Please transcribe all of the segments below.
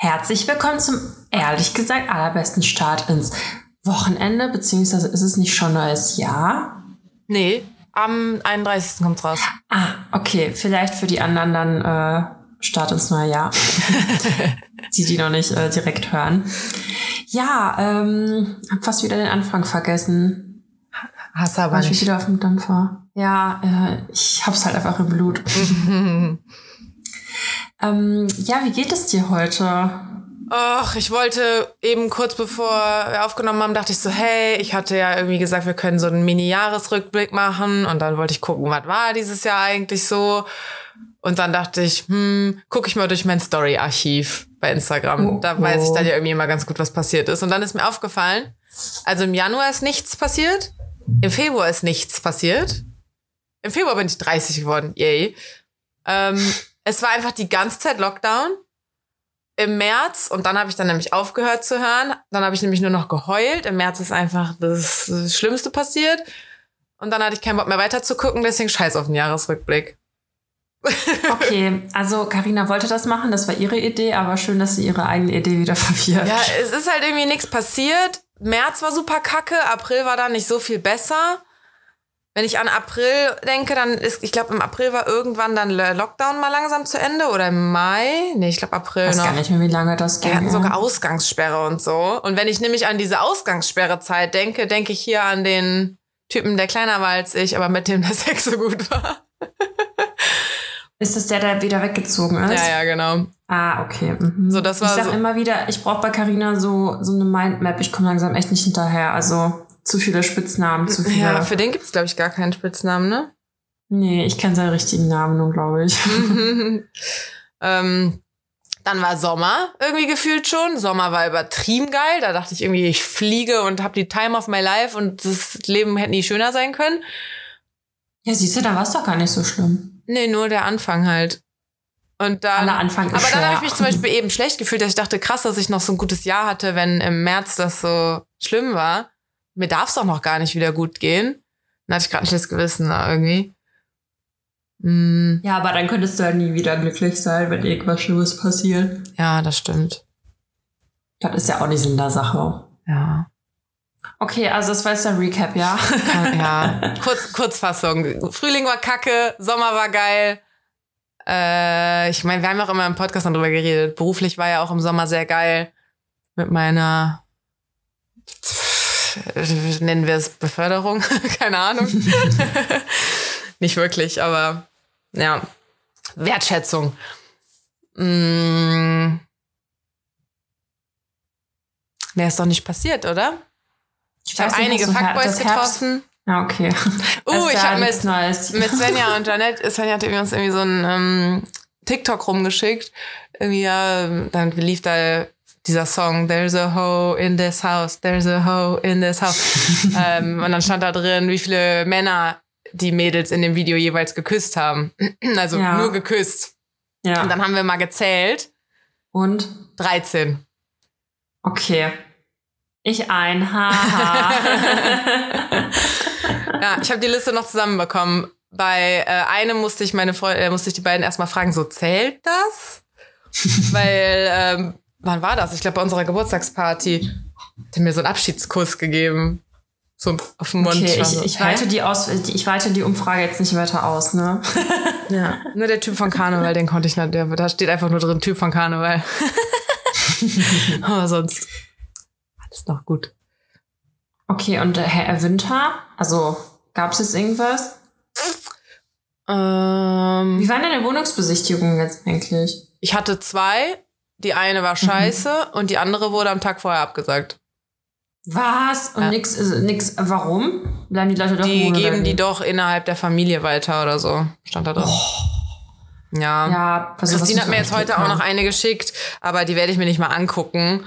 Herzlich willkommen zum ehrlich gesagt allerbesten Start ins Wochenende, beziehungsweise ist es nicht schon neues Jahr? Nee, am 31. kommt's raus. Ah, okay, vielleicht für die anderen dann äh, Start ins neue Jahr. die, die noch nicht äh, direkt hören. Ja, ähm, hab fast wieder den Anfang vergessen. Hast du aber War ich nicht. wieder auf dem Dampfer? Ja, äh, ich hab's halt einfach im Blut. ähm, ja, wie geht es dir heute? Och, ich wollte eben kurz bevor wir aufgenommen haben, dachte ich so, hey, ich hatte ja irgendwie gesagt, wir können so einen Mini-Jahresrückblick machen und dann wollte ich gucken, was war dieses Jahr eigentlich so. Und dann dachte ich, hm, gucke ich mal durch mein Story-Archiv bei Instagram. Oh, da weiß ich dann ja irgendwie immer ganz gut, was passiert ist. Und dann ist mir aufgefallen, also im Januar ist nichts passiert, im Februar ist nichts passiert. Im Februar bin ich 30 geworden, yay. Ähm, es war einfach die ganze Zeit Lockdown im März und dann habe ich dann nämlich aufgehört zu hören. Dann habe ich nämlich nur noch geheult. Im März ist einfach das, das Schlimmste passiert. Und dann hatte ich keinen Bock mehr weiter zu gucken, deswegen scheiß auf den Jahresrückblick. Okay, also Karina wollte das machen, das war ihre Idee, aber schön, dass sie ihre eigene Idee wieder verwirrt. Ja, es ist halt irgendwie nichts passiert. März war super kacke, April war dann nicht so viel besser. Wenn ich an April denke, dann ist, ich glaube, im April war irgendwann dann Lockdown mal langsam zu Ende oder im Mai. Nee, ich glaube April Ich weiß noch. gar nicht mehr, wie lange das Wir ging. hatten sogar Ausgangssperre und so. Und wenn ich nämlich an diese Ausgangssperrezeit denke, denke ich hier an den Typen, der kleiner war als ich, aber mit dem der Sex so gut war. Ist das der, der wieder weggezogen ist? Ja, ja, genau. Ah, okay. Mhm. So, das war ich sag so- immer wieder, ich brauche bei Carina so, so eine Mindmap. Ich komme langsam echt nicht hinterher. Also zu viele Spitznamen, zu viele. Ja, für den gibt's glaube ich, gar keinen Spitznamen, ne? nee, ich kenne seinen richtigen Namen nun, glaube ich. ähm, dann war Sommer irgendwie gefühlt schon. Sommer war übertrieben geil. Da dachte ich irgendwie, ich fliege und habe die Time of my life und das Leben hätte nie schöner sein können. Ja, siehst du, da war es doch gar nicht so schlimm. Nee, nur der Anfang halt. Und dann. Aller Anfang ist Aber dann habe ich mich zum Beispiel eben schlecht gefühlt, dass ich dachte, krass, dass ich noch so ein gutes Jahr hatte, wenn im März das so schlimm war. Mir darf es doch noch gar nicht wieder gut gehen. Dann hatte ich gerade ein schlechtes Gewissen irgendwie. Mm, Ja, aber dann könntest du ja nie wieder glücklich sein, wenn irgendwas Schlimmes passiert. ja, das stimmt. Das ist ja auch nicht Sinn der Sache. Ja. Okay, also das war jetzt der Recap, ja? ja. Kurz, Kurzfassung. Frühling war kacke, Sommer war geil. Äh, ich meine, wir haben auch immer im Podcast noch drüber geredet. Beruflich war ja auch im Sommer sehr geil. Mit meiner, nennen wir es Beförderung? Keine Ahnung. Nicht wirklich, aber ja. Wertschätzung. Mm. Mehr ist doch nicht passiert, oder? Ich habe weiß nicht, einige Fuckboys getroffen. Ja, okay. Uh, ich habe mit, Neues. mit Svenja und Janette, Svenja hat uns irgendwie so ein ähm, TikTok rumgeschickt. Irgendwie, ja, dann lief da dieser Song, There's a hoe in this house, there's a hoe in this house. ähm, und dann stand da drin, wie viele Männer die Mädels in dem Video jeweils geküsst haben. Also Ja. nur geküsst. Ja. Und dann haben wir mal gezählt. Und? 13. Okay. Ich ein. Haha. Ja, ich habe die Liste noch zusammenbekommen. Bei äh, einem musste ich meine Freunde, äh, musste ich die beiden erstmal fragen, so zählt das? Weil, ähm, wann war das? Ich glaube bei unserer Geburtstagsparty. Hat er mir so einen Abschiedskuss gegeben. So auf den Mund. Okay, ich, so, ich, weite die aus, ich weite die Umfrage jetzt nicht weiter aus, ne? Ja, nur der Typ von Karneval, den konnte ich nicht. Der, da steht einfach nur drin, Typ von Karneval. Aber sonst alles noch gut. Okay, und äh, Herr Winter? Also, gab es jetzt irgendwas? Ähm, Wie war denn deine Wohnungsbesichtigung jetzt eigentlich? ich hatte zwei. Die eine Mhm. war scheiße und die andere wurde am Tag vorher abgesagt. Was? Und Ja. nix, äh, nix, warum? Bleiben die Leute doch Die geben die doch innerhalb der Familie weiter oder so. Stand da drin. Ja. Ja, also Christine hat mir jetzt heute Glück auch noch eine geschickt, aber die werde ich mir nicht mal angucken,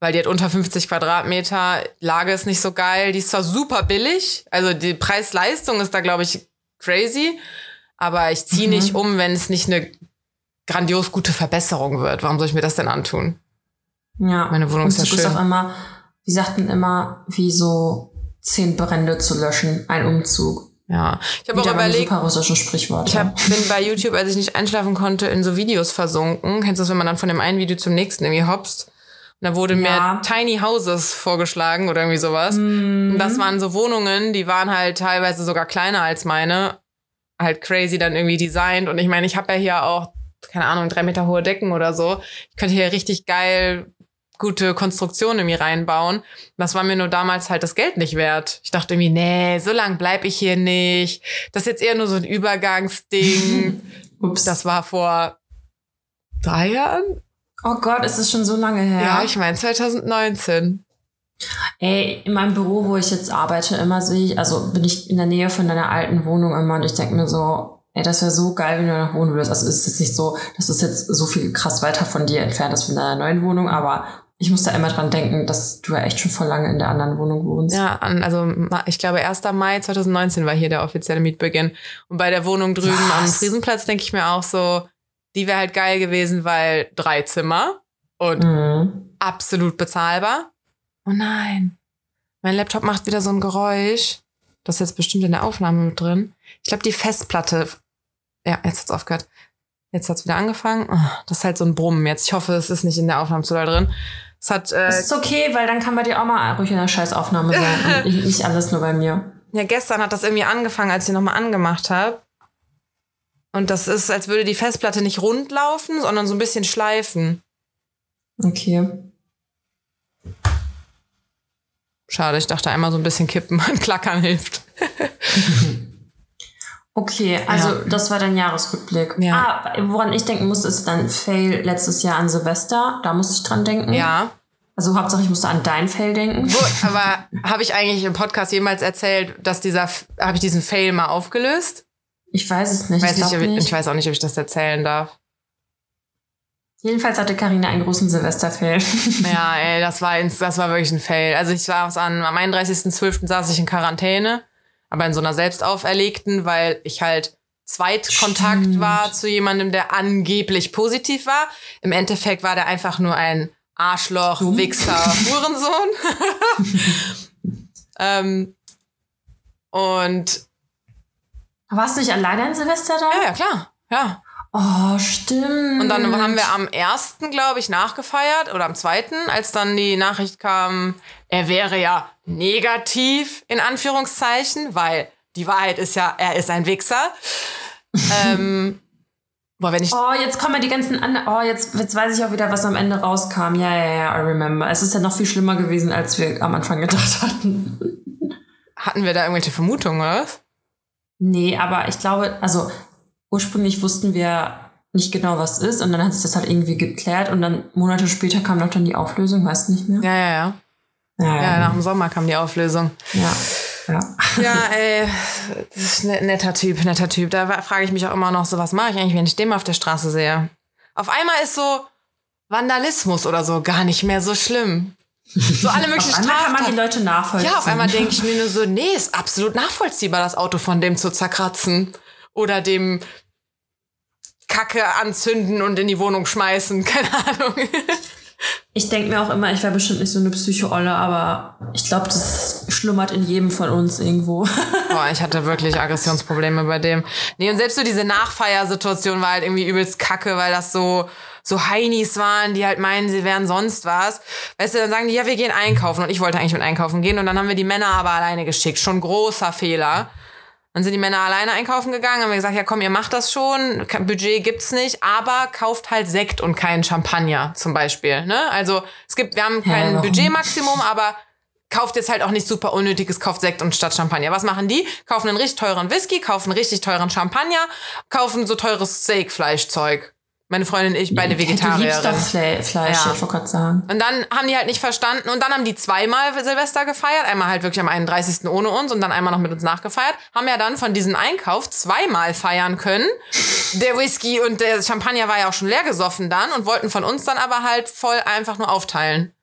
weil die hat unter 50 Quadratmeter. Lage ist nicht so geil. Die ist zwar super billig, also die Preis-Leistung ist da, glaube ich, crazy, aber ich ziehe Mhm. nicht um, wenn es nicht eine grandios gute Verbesserung wird. Warum soll ich mir das denn antun? Ja. Meine Wohnung ist ja schön. auch immer, die sagten immer, wie so zehn Brände zu löschen, ein Umzug. Ja, ich habe auch überlegt, super russischen Sprichwort. ich hab, bin bei YouTube, als ich nicht einschlafen konnte, in so Videos versunken. Kennst du das, wenn man dann von dem einen Video zum nächsten irgendwie hopst? Und da wurde Ja. mir Tiny Houses vorgeschlagen oder irgendwie sowas. Mhm. Und das waren so Wohnungen, die waren halt teilweise sogar kleiner als meine. Halt crazy dann irgendwie designt. Und ich meine, ich habe ja hier auch, keine Ahnung, drei Meter hohe Decken oder so. Ich könnte hier richtig geil gute Konstruktionen irgendwie reinbauen. Das war mir nur damals halt das Geld nicht wert. Ich dachte irgendwie, nee, so lang bleib ich hier nicht. Das ist jetzt eher nur so ein Übergangsding. Ups. das war vor drei Jahren? oh Gott, ist es schon so lange her? Ja, ich meine 2019. Ey, in meinem Büro, wo ich jetzt arbeite, immer sehe ich, also bin ich in der Nähe von deiner alten Wohnung immer und ich denke mir so, ey, das wäre so geil, wenn du noch wohnen würdest. Also ist es nicht so, dass es jetzt so viel krass weiter von dir entfernt ist von deiner neuen Wohnung, aber ich muss da immer dran denken, dass du ja echt schon voll lange in der anderen Wohnung wohnst. Ja, also ich glaube 1. Mai 2019 war hier der offizielle Mietbeginn. Und bei der Wohnung drüben am Was? Friesenplatz denke ich mir auch so, die wäre halt geil gewesen, weil drei Zimmer und Mhm. absolut bezahlbar. Oh nein, mein Laptop macht wieder so ein Geräusch. Das ist jetzt bestimmt in der Aufnahme mit drin. Ich glaube, die Festplatte. Ja, jetzt hat's aufgehört. Jetzt hat's wieder angefangen. Oh, das ist halt so ein Brummen jetzt. Ich hoffe, es ist nicht in der Aufnahme zu doll drin. Es hat äh, Das ist okay, weil dann kann bei dir auch mal ruhig in der Scheißaufnahme sein. und nicht alles nur bei mir. Ja, gestern hat das irgendwie angefangen, als ich nochmal angemacht habe. Und das ist, als würde die Festplatte nicht rund laufen, sondern so ein bisschen schleifen. Okay. Schade, ich dachte einmal so ein bisschen kippen und klackern hilft. Okay, also Ja. das war dein Jahresrückblick. Ja. Ah, woran ich denken musste, ist dann Fail letztes Jahr an Silvester. Da musste ich dran denken. Ja. Also Hauptsache, ich musste an dein Fail denken. Wo, aber habe ich eigentlich im Podcast jemals erzählt, dass dieser, habe ich diesen Fail mal aufgelöst? Ich weiß es nicht. Weiß ich, nicht, nicht. ich weiß auch nicht, ob ich das erzählen darf. Jedenfalls hatte Karina einen großen Silvester-Fail. Ja, ey, das war, ins, das war wirklich ein Fail. Also ich saß an, am 31.12. saß ich in Quarantäne, aber in so einer selbst auferlegten, weil ich halt Zweitkontakt Stimmt. war zu jemandem, der angeblich positiv war. Im Endeffekt war der einfach nur ein Arschloch, Dumm. Wichser, Hurensohn. ähm, und Warst du nicht alleine an Silvester da? ja, ja, klar. Ja. Oh, stimmt. Und dann haben wir am ersten, glaube ich, nachgefeiert oder am zweiten, als dann die Nachricht kam, er wäre ja negativ in Anführungszeichen, weil die Wahrheit ist ja, er ist ein Wichser. ähm, boah, wenn ich Oh, jetzt kommen ja die ganzen anderen. Oh, jetzt, jetzt weiß ich auch wieder, was am Ende rauskam. Ja, ja, ja, I remember. Es ist ja noch viel schlimmer gewesen, als wir am Anfang gedacht hatten. hatten wir da irgendwelche Vermutungen, oder? Nee, aber ich glaube, also ursprünglich wussten wir nicht genau, was ist. Und dann hat sich das halt irgendwie geklärt. Und dann Monate später kam doch dann die Auflösung, weißt du nicht mehr? Ja, ja, ja. Ja, Ja, nach dem Sommer kam die Auflösung. ja. ja. Ja, ey, ein netter Typ, netter Typ. Da frage ich mich auch immer noch so, was mache ich eigentlich, wenn ich den mal auf der Straße sehe? Auf einmal ist so Vandalismus oder so gar nicht mehr so schlimm. So alle möglichen einmal kann man die Straftaten. Leute nachvollziehen. Ja, auf einmal denke ich mir nur so, nee, ist absolut nachvollziehbar, das Auto von dem zu zerkratzen. Oder dem Kacke anzünden und in die Wohnung schmeißen. Keine Ahnung. Ich denke mir auch immer, ich wäre bestimmt nicht so eine Psycho-Olle, aber ich glaube, das schlummert in jedem von uns irgendwo. Boah, ich hatte wirklich Aggressionsprobleme bei dem. Nee, und selbst so diese Nachfeiersituation war halt irgendwie übelst kacke, weil das so, so Heinis waren, die halt meinen, sie wären sonst was. Weißt du, dann sagen die, ja, wir gehen einkaufen. Und ich wollte eigentlich mit einkaufen gehen. Und dann haben wir die Männer aber alleine geschickt. Schon großer Fehler. Dann sind die Männer alleine einkaufen gegangen, haben wir gesagt, ja komm, ihr macht das schon, Budget gibt's nicht, aber kauft halt Sekt und keinen Champagner zum Beispiel. Ne? Also es gibt, wir haben kein warum? Budgetmaximum, aber kauft jetzt halt auch nicht super unnötiges, kauft Sekt und statt Champagner. Was machen die? Kaufen einen richtig teuren Whisky, kaufen richtig teuren Champagner, kaufen so teures Steakfleischzeug. Meine Freundin und ich, beide Du liebst doch Fle Fleisch, Ja. ich wollte gerade sagen. Und dann haben die halt nicht verstanden und dann haben die zweimal Silvester gefeiert, einmal halt wirklich am 31. ohne uns und dann einmal noch mit uns nachgefeiert, haben ja dann von diesem Einkauf zweimal feiern können. Der Whisky und der Champagner war ja auch schon leer gesoffen dann und wollten von uns dann aber halt voll einfach nur aufteilen.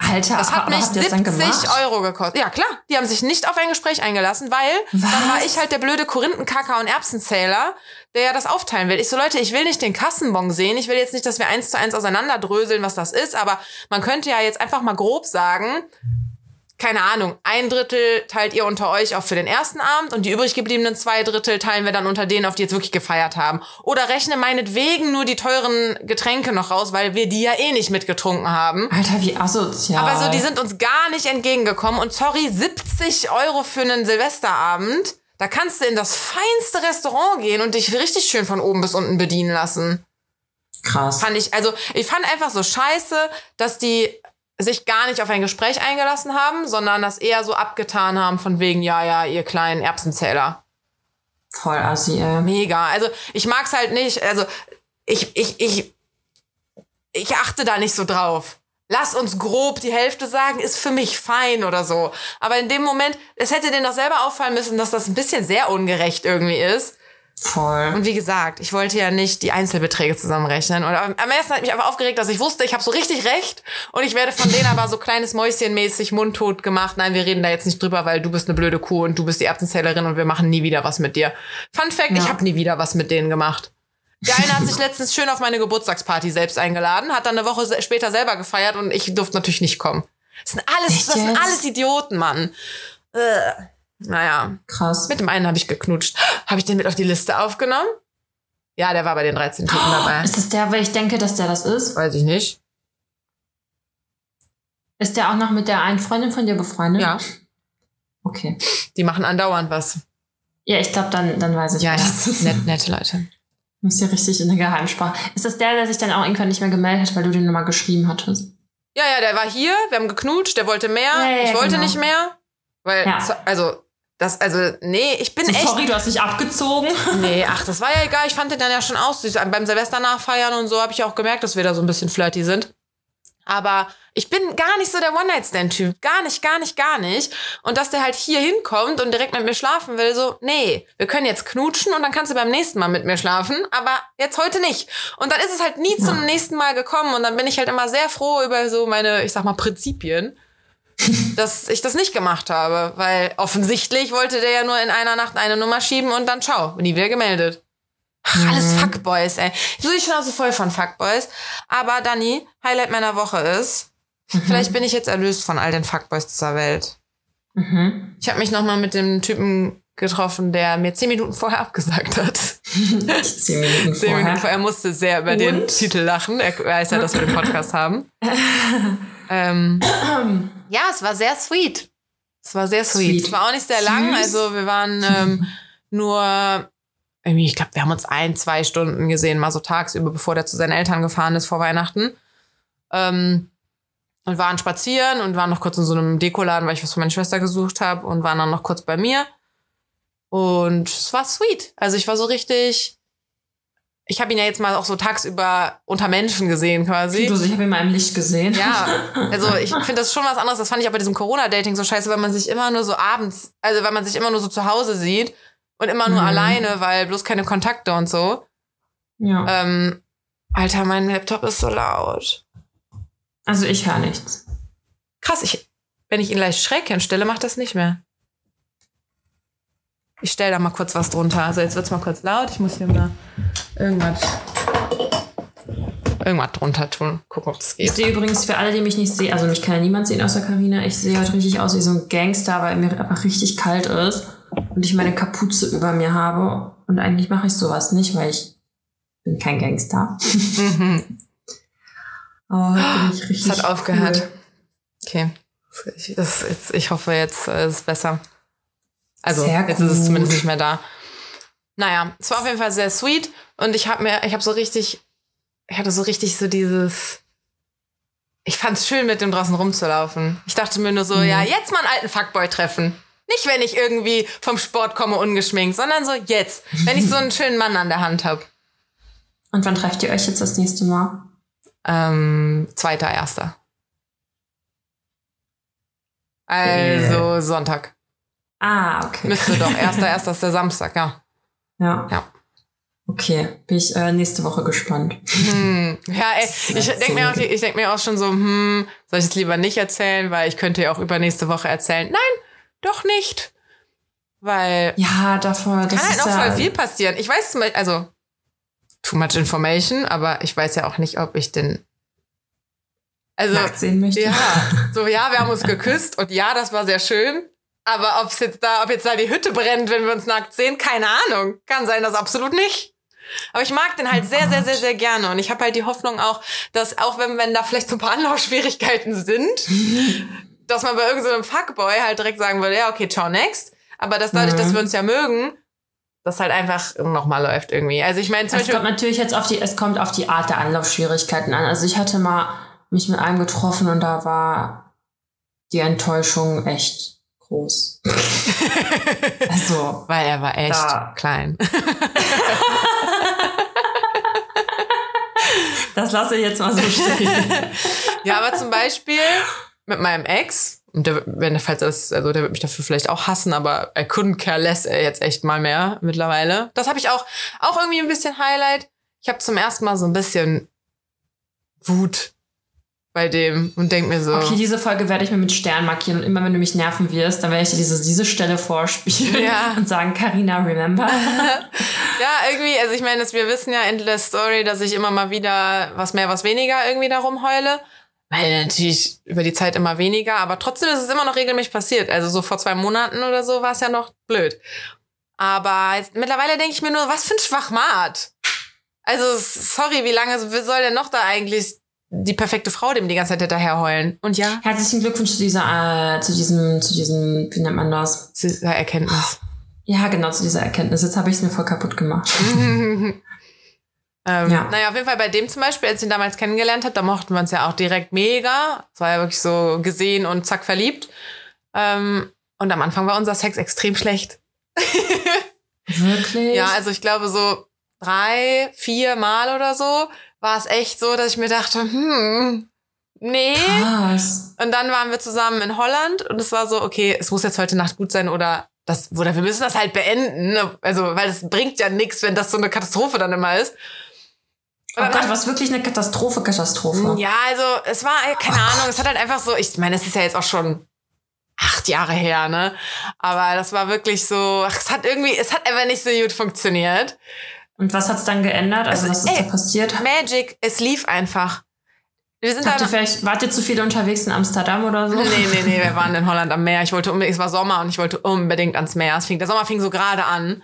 Alter, Das hat mich habt ihr das dann 70 gemacht? Euro gekostet. Ja, klar. Die haben sich nicht auf ein Gespräch eingelassen, weil dann Was? war ich halt der blöde Korinthenkacker und Erbsenzähler, der ja das aufteilen will. Ich so, Leute, ich will nicht den Kassenbon sehen. Ich will jetzt nicht, dass wir eins zu eins auseinanderdröseln, was das ist, aber man könnte ja jetzt einfach mal grob sagen, keine Ahnung, ein Drittel teilt ihr unter euch auch für den ersten Abend und die übrig gebliebenen zwei Drittel teilen wir dann unter denen, auf die jetzt wirklich gefeiert haben. Oder rechne meinetwegen nur die teuren Getränke noch raus, weil wir die ja eh nicht mitgetrunken haben. Alter, wie asozial. Aber so, die sind uns gar nicht entgegengekommen. Und sorry, 70 Euro für einen Silvesterabend. Da kannst du in das feinste Restaurant gehen und dich richtig schön von oben bis unten bedienen lassen. Krass. Fand ich, also ich fand einfach so scheiße, dass die sich gar nicht auf ein Gespräch eingelassen haben, sondern das eher so abgetan haben von wegen, ja, ja, ihr kleinen Erbsenzähler. Voll assi, ey. Mega. Also ich mag's halt nicht, also ich, ich, ich, ich achte da nicht so drauf. Lass uns grob die Hälfte sagen, ist für mich fein oder so. Aber in dem Moment, es hätte denen doch selber auffallen müssen, dass das ein bisschen sehr ungerecht irgendwie ist. Voll. Und wie gesagt, ich wollte ja nicht die Einzelbeträge zusammenrechnen. Und am ersten hat mich einfach aufgeregt, dass ich wusste, ich habe so richtig recht. Und ich werde von denen aber so kleines Mäuschenmäßig mundtot gemacht. Nein, wir reden da jetzt nicht drüber, weil du bist eine blöde Kuh und du bist die Erbsenzählerin und wir machen nie wieder was mit dir. Fun Fact, ich Ja. habe nie wieder was mit denen gemacht. Der eine hat sich letztens schön auf meine Geburtstagsparty selbst eingeladen, hat dann eine Woche später selber gefeiert und ich durfte natürlich nicht kommen. Das sind alles, das sind alles Idioten, Mann. Äh. Naja, Krass. mit dem einen habe ich geknutscht. Habe ich den mit auf die Liste aufgenommen? Ja, der war bei den 13 Typen dabei. Ist das der, weil ich denke, dass der das ist? Weiß ich nicht. Ist der auch noch mit der einen Freundin von dir befreundet? Ja, Okay. die machen andauernd was. Ja, ich glaube, dann, dann weiß ich, Ja, das ist ist. nett, nette Leute. Muss ja richtig in der Geheimsprache. Ist das der, der sich dann auch irgendwann nicht mehr gemeldet hat, weil du den nochmal geschrieben hattest? Ja, ja, der war hier, wir haben geknutscht, der wollte mehr, Ja, ja, ich wollte genau. nicht mehr. Weil, Ja. also, das, also, nee, ich bin So, echt. sorry, du hast dich abgezogen. Nee, ach, das war ja egal. Ich fand den dann ja schon aus. süß. Beim Silvester nachfeiern und so habe ich auch gemerkt, dass wir da so ein bisschen flirty sind. Aber ich bin gar nicht so der One-Night-Stand-Typ. Gar nicht, gar nicht, gar nicht. Und dass der halt hier hinkommt und direkt mit mir schlafen will, so, nee, wir können jetzt knutschen und dann kannst du beim nächsten Mal mit mir schlafen, aber jetzt heute nicht. Und dann ist es halt nie zum nächsten Mal gekommen und dann bin ich halt immer sehr froh über so meine, ich sag mal, Prinzipien, dass ich das nicht gemacht habe, weil offensichtlich wollte der ja nur in einer Nacht eine Nummer schieben und dann ciao, nie wieder gemeldet. Ach, alles Fuckboys, ey. So die Schnauze voll von Fuckboys. Aber Dani, Highlight meiner Woche ist, vielleicht bin ich jetzt erlöst von all den Fuckboys dieser Welt. Mhm. Ich habe mich noch mal mit dem Typen getroffen, der mir zehn Minuten vorher abgesagt hat. Zehn Minuten Zehn Minuten vorher. vorher. Er musste sehr über den Und? Titel lachen. Er weiß ja, dass wir den Podcast haben. ähm, ja, es war sehr sweet. Es war sehr sweet. Sweet. Es war auch nicht sehr lang. Süß. Also wir waren ähm, nur irgendwie, ich glaube, wir haben uns ein, zwei Stunden gesehen, mal so tagsüber, bevor der zu seinen Eltern gefahren ist vor Weihnachten. Ähm, und waren spazieren und waren noch kurz in so einem Dekoladen, weil ich was für meine Schwester gesucht habe und waren dann noch kurz bei mir. Und es war sweet. Also ich war so richtig. Ich habe ihn ja jetzt mal auch so tagsüber unter Menschen gesehen quasi. Du, ich habe ihn mal im Licht gesehen. Ja, also ich finde das schon was anderes. Das fand ich auch bei diesem Corona-Dating so scheiße, weil man sich immer nur so abends, also weil man sich immer nur so zu Hause sieht und immer nur Mhm. alleine, weil bloß keine Kontakte und so. ja. Ähm, Alter, mein Laptop ist so laut. Also ich höre nichts. Krass, ich, wenn ich ihn leicht schräg hinstelle, macht das nicht mehr. Ich stelle da mal kurz was drunter. Also jetzt wird's mal kurz laut. Ich muss hier mal irgendwas, irgendwas drunter tun. Gucken, ob Ich geht. sehe übrigens für alle, die mich nicht sehen, also mich kann ja niemand sehen außer Karina. Ich sehe heute richtig aus wie so ein Gangster, weil mir einfach richtig kalt ist und ich meine Kapuze über mir habe. Und eigentlich mache ich sowas nicht, weil ich bin kein Gangster. Heute bin ich richtig. Es hat aufgehört. cool. Okay. Ich, das, jetzt, ich hoffe, jetzt äh, ist es besser. Also, jetzt ist es zumindest nicht mehr da. Naja, es war auf jeden Fall sehr sweet und ich habe mir, ich habe so richtig, ich hatte so richtig so dieses, ich fand es schön, mit dem draußen rumzulaufen. Ich dachte mir nur so, Mhm. ja, jetzt mal einen alten Fuckboy treffen. Nicht, wenn ich irgendwie vom Sport komme ungeschminkt, sondern so jetzt, wenn ich so einen schönen Mann an der Hand habe. Und wann trefft ihr euch jetzt das nächste Mal? Ähm, zweiter, erster. Also Sonntag. Ah, okay. Müsste doch. Erster, erster ist der Samstag, ja. Ja. Ja. Okay, bin ich äh, nächste Woche gespannt. Hm. Ja, ey, ich denke mir, auch, so- ich denk mir auch schon so, hm, soll ich es lieber nicht erzählen, weil ich könnte ja auch übernächste Woche erzählen. Nein, doch nicht. Weil Ja, davor, das kann halt noch ja, voll viel passieren. Ich weiß zum Beispiel, also too much information, aber ich weiß ja auch nicht, ob ich den Also, sehen möchte. ja, so, ja, wir haben uns geküsst und ja, das war sehr schön. Aber ob's jetzt da, ob jetzt da die Hütte brennt, wenn wir uns nackt sehen, keine Ahnung. Kann sein, dass absolut nicht. Aber ich mag den halt sehr, sehr, sehr, sehr gerne. Und ich habe halt die Hoffnung auch, dass auch wenn, wenn da vielleicht so ein paar Anlaufschwierigkeiten sind, dass man bei irgendeinem so Fuckboy halt direkt sagen würde, ja, okay, ciao, next. Aber dass dadurch, Mhm. dass wir uns ja mögen, das halt einfach nochmal läuft irgendwie. Also ich meine, zum Es kommt natürlich jetzt auf die, es kommt auf die Art der Anlaufschwierigkeiten an. Also ich hatte mal mich mit einem getroffen und da war die Enttäuschung echt groß. also, weil er war echt Da. klein. das lasse ich jetzt mal so stehen. Ja, aber zum Beispiel mit meinem Ex, und der, wenn falls das, also der wird mich dafür vielleicht auch hassen, aber I couldn't care less er jetzt echt mal mehr mittlerweile. Das habe ich auch, auch irgendwie ein bisschen Highlight. Ich habe zum ersten Mal so ein bisschen Wut bei dem und denk mir so, Okay, diese Folge werde ich mir mit Stern markieren und immer wenn du mich nerven wirst, dann werde ich dir diese, diese Stelle vorspielen Ja. und sagen, Carina, remember? ja, irgendwie, also ich meine, wir wissen ja Endless Story, dass ich immer mal wieder was mehr, was weniger irgendwie darum heule. Weil natürlich über die Zeit immer weniger, aber trotzdem ist es immer noch regelmäßig passiert. Also so vor zwei Monaten oder so war es ja noch blöd. Aber jetzt, mittlerweile denke ich mir nur, was für ein Schwachmat. Also sorry, wie lange soll denn noch da eigentlich die perfekte Frau dem die ganze Zeit hinterher heulen? Und ja, Herzlichen Glückwunsch zu dieser, äh, zu diesem, zu diesem, wie nennt man das? diese Erkenntnis. Ja, genau, zu dieser Erkenntnis. Jetzt habe ich es mir voll kaputt gemacht. ähm, Ja. Naja, auf jeden Fall bei dem zum Beispiel, als ich ihn damals kennengelernt habe, da mochten wir uns ja auch direkt mega. Es war ja wirklich so gesehen und zack verliebt. Ähm, und am Anfang war unser Sex extrem schlecht. Wirklich? Ja, also ich glaube so drei, vier Mal oder so war es echt so, dass ich mir dachte, hm, nee. Krass. Und dann waren wir zusammen in Holland und es war so, okay, es muss jetzt heute Nacht gut sein oder das, oder wir müssen das halt beenden. Also, weil es bringt ja nichts, wenn das so eine Katastrophe dann immer ist. Oh Gott, was wirklich eine Katastrophe, Katastrophe. Ja, also es war, äh, keine Ahnung, es hat halt einfach so, ich meine, es ist ja jetzt auch schon acht Jahre her, ne? Aber das war wirklich so, ach, es hat irgendwie, es hat einfach nicht so gut funktioniert. Und was hat's dann geändert? Also, Also, was ist ey, da passiert? Magic, es lief einfach. Wir sind Habt da ihr vielleicht, wart ihr zu viel unterwegs in Amsterdam oder so? Nee, nee, nee, wir waren in Holland am Meer. Ich wollte unbedingt, es war Sommer und ich wollte unbedingt ans Meer. Es fing, der Sommer fing so gerade an.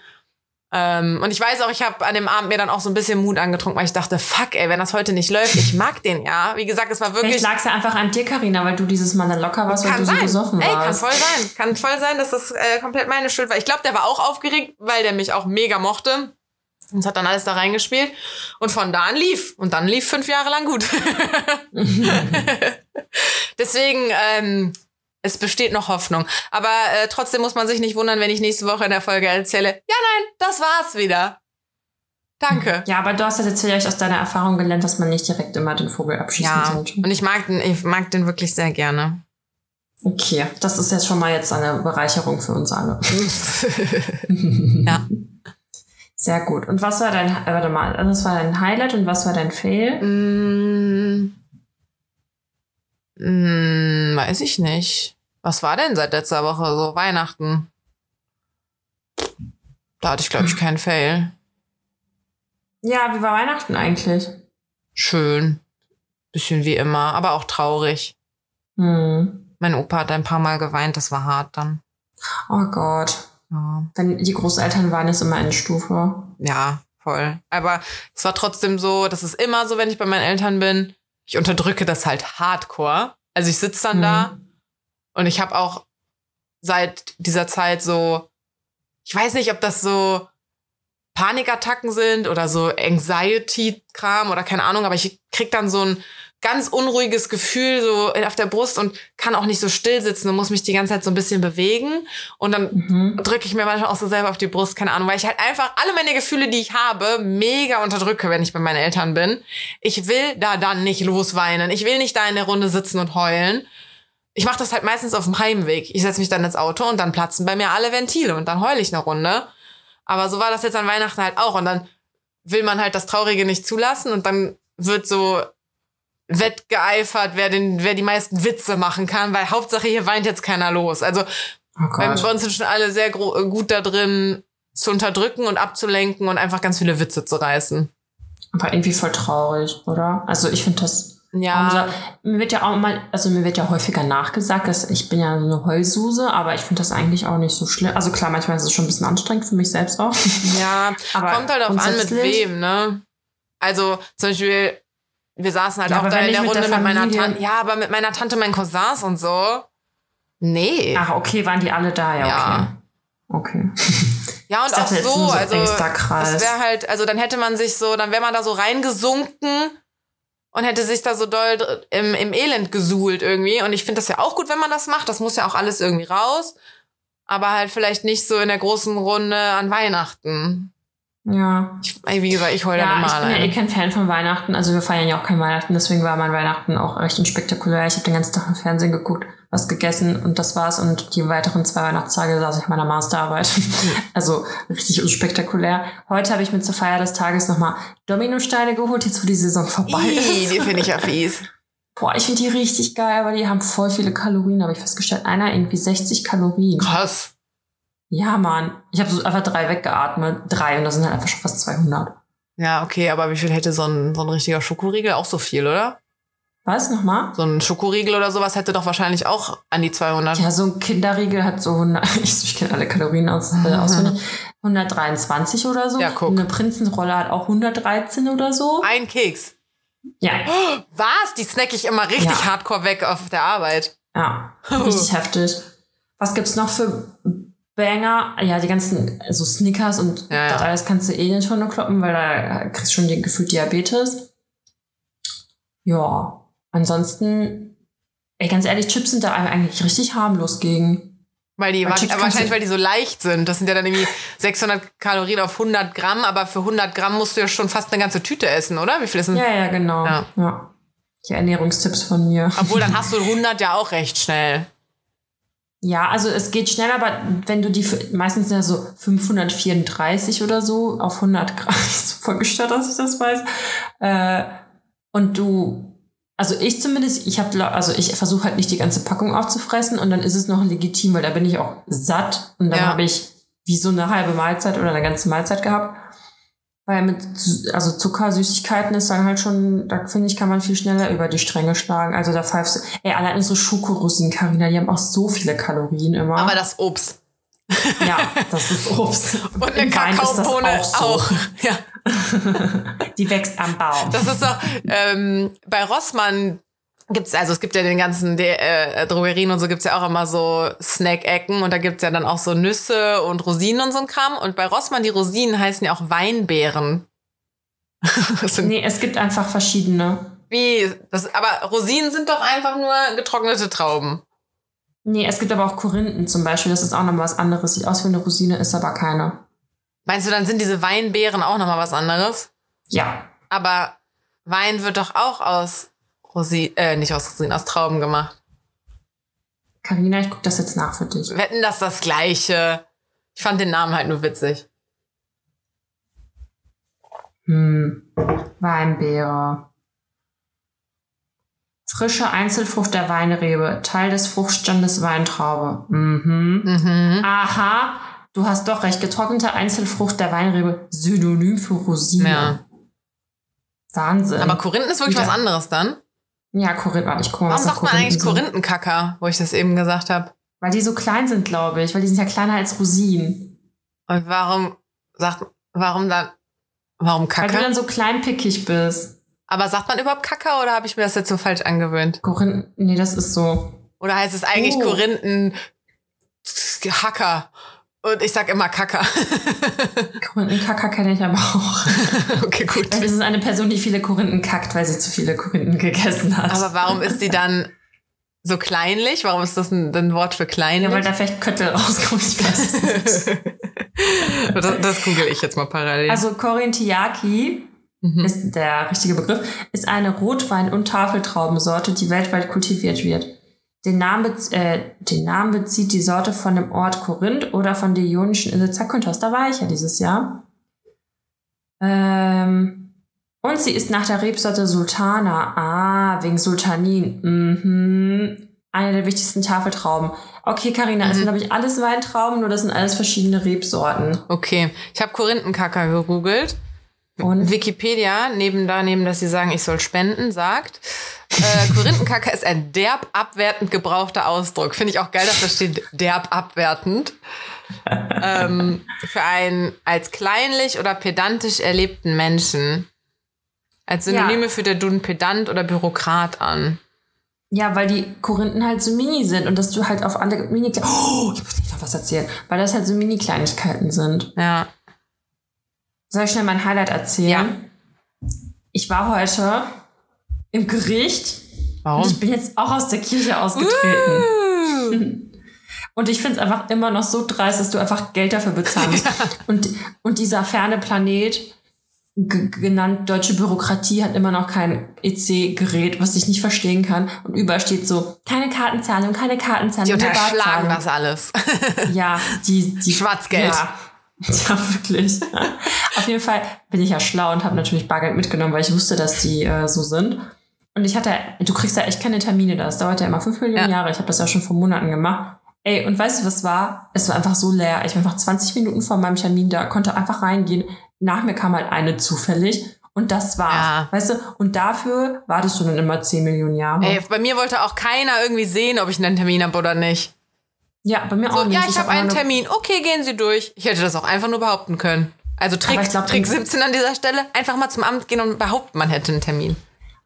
Ähm, und ich weiß auch, ich habe an dem Abend mir dann auch so ein bisschen Mut angetrunken, weil ich dachte, fuck, ey, wenn das heute nicht läuft, ich mag den ja. Wie gesagt, es war wirklich. Vielleicht lag es ja einfach an dir, Karina, weil du dieses Mal dann locker warst, weil Kann du so sein. besoffen Ey, kann warst. voll sein. Kann voll sein, dass das äh, komplett meine Schuld war. Ich glaube, der war auch aufgeregt, weil der mich auch mega mochte. Und es hat dann alles da reingespielt. Und von da an lief. Und dann lief fünf Jahre lang gut. Deswegen, ähm, es besteht noch Hoffnung. Aber äh, trotzdem muss man sich nicht wundern, wenn ich nächste Woche in der Folge erzähle, ja, nein, das war's wieder. Danke. Ja, aber du hast ja jetzt vielleicht aus deiner Erfahrung gelernt, dass man nicht direkt immer den Vogel abschießen Ja, sollte. und ich mag den, ich mag den wirklich sehr gerne. Okay, das ist jetzt schon mal jetzt eine Bereicherung für uns alle. ja. Sehr gut. Und was war dein, äh, warte mal, also das war dein Highlight und was war dein Fail? Mm, mm, weiß ich nicht. Was war denn seit letzter Woche so Weihnachten? Da hatte ich, glaube ich, keinen Fail. Ja, wie war Weihnachten eigentlich? Schön. Bisschen wie immer, aber auch traurig. Hm. Mein Opa hat ein paar Mal geweint, das war hart dann. Oh Gott. Ja, Wenn die Großeltern waren, ist immer Endstufe. ja voll. Aber es war trotzdem so, das ist immer so, wenn ich bei meinen Eltern bin. Ich unterdrücke das halt hardcore. Also ich sitze dann Mhm. da Und ich habe auch seit dieser Zeit so, ich weiß nicht, ob das so Panikattacken sind oder so Anxiety-Kram oder keine Ahnung, aber ich krieg dann so ein ganz unruhiges Gefühl so auf der Brust und kann auch nicht so still sitzen und muss mich die ganze Zeit so ein bisschen bewegen. Und dann Mhm. drücke ich mir manchmal auch so selber auf die Brust, keine Ahnung, weil ich halt einfach alle meine Gefühle, die ich habe, mega unterdrücke, wenn ich bei meinen Eltern bin. Ich will da dann nicht losweinen. Ich will nicht da in der Runde sitzen und heulen. Ich mache das halt meistens auf dem Heimweg. Ich setze mich dann ins Auto und dann platzen bei mir alle Ventile und dann heule ich eine Runde. Aber so war das jetzt an Weihnachten halt auch. Und dann will man halt das Traurige nicht zulassen und dann wird so wettgeeifert, wer, den, wer die meisten Witze machen kann, weil Hauptsache hier weint jetzt keiner los. Also Oh bei uns sind schon alle sehr äh, gut da drin, zu unterdrücken und abzulenken und einfach ganz viele Witze zu reißen. Aber irgendwie voll traurig, oder? Also ich finde das. Ja. Also, mir wird ja auch mal, also mir wird ja häufiger nachgesagt, dass ich bin ja so eine Heulsuse, aber ich finde das eigentlich auch nicht so schlimm. Also klar, manchmal ist es schon ein bisschen anstrengend für mich selbst auch. Ja, Aber kommt halt auf an, mit wem, ne? Also zum Beispiel, wir saßen halt Ja, auch da in der mit Runde der mit meiner Tante. Ja, aber mit meiner Tante, meinen Cousins und so. Nee. Ach, okay, waren die alle da? Ja, Ja. okay. Okay. Ja, und Ich dachte auch so, also das wäre halt, also dann hätte man sich so, dann wäre man da so reingesunken und hätte sich da so doll im, im Elend gesuhlt irgendwie. Und ich finde das ja auch gut, wenn man das macht. Das muss ja auch alles irgendwie raus. Aber halt vielleicht nicht so in der großen Runde an Weihnachten. Ja. Ich, wie gesagt, ich heule dann Ja, immer ich bin ja eh kein Fan von Weihnachten. Also wir feiern ja auch kein Weihnachten, deswegen war mein Weihnachten auch recht unspektakulär. Ich habe den ganzen Tag im Fernsehen geguckt, was gegessen und das war's. Und die weiteren zwei Weihnachtstage saß ich in meiner Masterarbeit. also richtig unspektakulär. Heute habe ich mir zur Feier des Tages nochmal Dominosteine geholt, jetzt wo die Saison vorbei Ih, ist. die finde ich ja fies. Boah, ich finde die richtig geil, aber die haben voll viele Kalorien, habe ich festgestellt. Einer irgendwie 60 Kalorien. Krass. Ja, Mann. Ich habe so einfach drei weggeatmet. Drei und das sind halt einfach schon fast 200. Ja, okay, aber wie viel hätte so ein, so ein richtiger Schokoriegel? Auch so viel, oder? Was, nochmal? So ein Schokoriegel oder sowas hätte doch wahrscheinlich auch an die 200. Ja, so ein Kinderriegel hat so 100, ich, ich kenne alle Kalorien aus, äh, auswendig, 123 oder so. Ja, guck. Eine Prinzenrolle hat auch 113 oder so. Ein Keks. Ja, Was? Die snack ich immer richtig Ja. hardcore weg auf der Arbeit. ja, richtig heftig. Was gibt's noch für Banger? Ja, die ganzen, so Snickers und Ja, ja. das alles kannst du eh in die Tonne kloppen, weil da kriegst du schon den gefühlt Diabetes. Ja, ansonsten, ey, ganz ehrlich, Chips sind da eigentlich richtig harmlos gegen. Weil die, Weil wa- wahrscheinlich, weil die so leicht sind. Das sind ja dann irgendwie 600 Kalorien auf 100 Gramm, aber für 100 Gramm musst du ja schon fast eine ganze Tüte essen, oder? Wie viel ist denn? Ja, ja, genau. Ja. ja. Die Ernährungstipps von mir. Obwohl, dann hast du 100 ja auch recht schnell. Ja, also es geht schnell, aber wenn du die, für- meistens sind ja so 534 oder so auf 100 Gramm, ist so voll gestört, dass ich das weiß. Äh, und du, also ich zumindest, ich habe, also ich versuche halt nicht die ganze Packung aufzufressen und dann ist es noch legitim, weil da bin ich auch satt und dann Ja. habe ich wie so eine halbe Mahlzeit oder eine ganze Mahlzeit gehabt. Weil mit, also Zucker, Süßigkeiten ist dann halt schon, da finde ich, kann man viel schneller über die Stränge schlagen. Also da pfeifst du, ey, allein so Schokorosinen, Carina, die haben auch so viele Kalorien immer. Aber das Obst. ja, das ist Obst. Und eine Kakaobohne auch so. auch. Ja. Die wächst am Baum. Das ist doch, ähm, bei Rossmann gibt's, also es gibt ja den ganzen De äh, Drogerien und so gibt's ja auch immer so Snack-Ecken und da gibt's ja dann auch so Nüsse und Rosinen und so ein Kram. Und bei Rossmann, die Rosinen heißen ja auch Weinbeeren. nee, es gibt einfach verschiedene. wie, das, aber Rosinen sind doch einfach nur getrocknete Trauben. Nee, es gibt aber auch Korinthen zum Beispiel. Das ist auch noch was anderes. Sieht aus wie eine Rosine, ist aber keine. Meinst du, dann sind diese Weinbeeren auch nochmal was anderes? Ja. Aber Wein wird doch auch aus Rosinen, äh, nicht aus Rosinen, aus Trauben gemacht. Carina, ich guck das jetzt nach für dich. Wetten, das das Gleiche. Ich fand den Namen halt nur witzig. Hm. Weinbeere. Frische Einzelfrucht der Weinrebe, Teil des Fruchtstandes Weintraube. Mhm. Mhm. Aha, du hast doch recht. Getrocknete Einzelfrucht der Weinrebe, Synonym für Rosine. Ja. Wahnsinn. Aber Korinthen ist wirklich Ja. was anderes dann. Ja, Korinthen, warte, ich mal, Warum sagt man eigentlich. Korinthenkacker, wo ich das eben gesagt habe? Weil die so klein sind, glaube ich. Weil die sind ja kleiner als Rosinen. Und warum sagt, warum dann, warum Weil du Kacker? dann so kleinpickig bist. Aber sagt man überhaupt Kacker oder habe ich mir das jetzt so falsch angewöhnt? Korinthen, nee, das ist so. Oder heißt es eigentlich Oh. Korinthen Hacker? Und ich sag immer Kacker. Korinthenkacker kenne ich aber auch. okay, gut. Vielleicht ist eine Person, die viele Korinthen kackt, weil sie zu viele Korinthen gegessen hat. Aber warum ist die dann so kleinlich? Warum ist das ein, ein Wort für kleinlich? ja, weil da vielleicht Köttel rauskommt, ich weiß es nicht. das, das google ich jetzt mal parallel. Also Korinthiaki Mhm. ist der richtige Begriff, ist eine Rotwein- und Tafeltraubensorte, die weltweit kultiviert wird. Den Namen, äh, den Namen bezieht die Sorte von dem Ort Korinth oder von der ionischen Insel Zakynthos. Da war ich ja dieses Jahr. Ähm, und sie ist nach der Rebsorte Sultana. Ah, wegen Sultanin. Mhm. Eine der wichtigsten Tafeltrauben. Okay, Karina, es Mhm. sind, glaube ich, alles Weintrauben, nur das sind alles verschiedene Rebsorten. okay, ich habe Korinthenkacker gegoogelt. Und Wikipedia, neben da, neben, dass sie sagen, ich soll spenden, sagt, Äh, Korinthenkacke ist ein derb abwertend gebrauchter Ausdruck. Finde ich auch geil, dass da steht derb abwertend. ähm, für einen als kleinlich oder pedantisch erlebten Menschen. Als Synonyme Ja. für der Duden Pedant oder Bürokrat an. Ja, weil die Korinthen halt so mini sind und dass du halt auf alle mini Oh, ich muss nicht noch was erzählen. Weil das halt so Mini-Kleinigkeiten sind. Ja. Soll ich schnell mein Highlight erzählen? Ich war heute im Gericht. Und Warum? ich bin jetzt auch aus der Kirche ausgetreten. Und ich finde es einfach immer noch so dreist, dass du einfach Geld dafür bezahlen musst. Und, und dieser ferne Planet, genannt deutsche Bürokratie, hat immer noch kein EC-Gerät, was ich nicht verstehen kann. Und überall steht so, keine Kartenzahlung, keine Kartenzahlung. Die unterschlagen das alles. Ja, die, die Schwarzgeld. Ja. ja, wirklich. Auf jeden Fall bin ich ja schlau und habe natürlich Bargeld mitgenommen, weil ich wusste, dass die äh, so sind. Und ich hatte, du kriegst ja echt keine Termine da. Das dauert ja immer fünf Millionen Ja. Jahre. Ich habe das ja schon vor Monaten gemacht. Ey, und weißt du, was war? Es war einfach so leer. Ich war einfach 20 Minuten vor meinem Termin da, konnte einfach reingehen. Nach mir kam halt eine zufällig. Und das war's. Ja. Weißt du? Und dafür wartest du dann immer 10 Millionen Jahre. Ey, bei mir wollte auch keiner irgendwie sehen, ob ich einen Termin habe oder nicht. ja, bei mir So, auch nicht. ja, ich habe einen einfach nur- Termin. Okay, gehen Sie durch. Ich hätte das auch einfach nur behaupten können. Also Trick, ich glaub, Trick dann- 17 an dieser Stelle. Einfach mal zum Amt gehen und behaupten, man hätte einen Termin.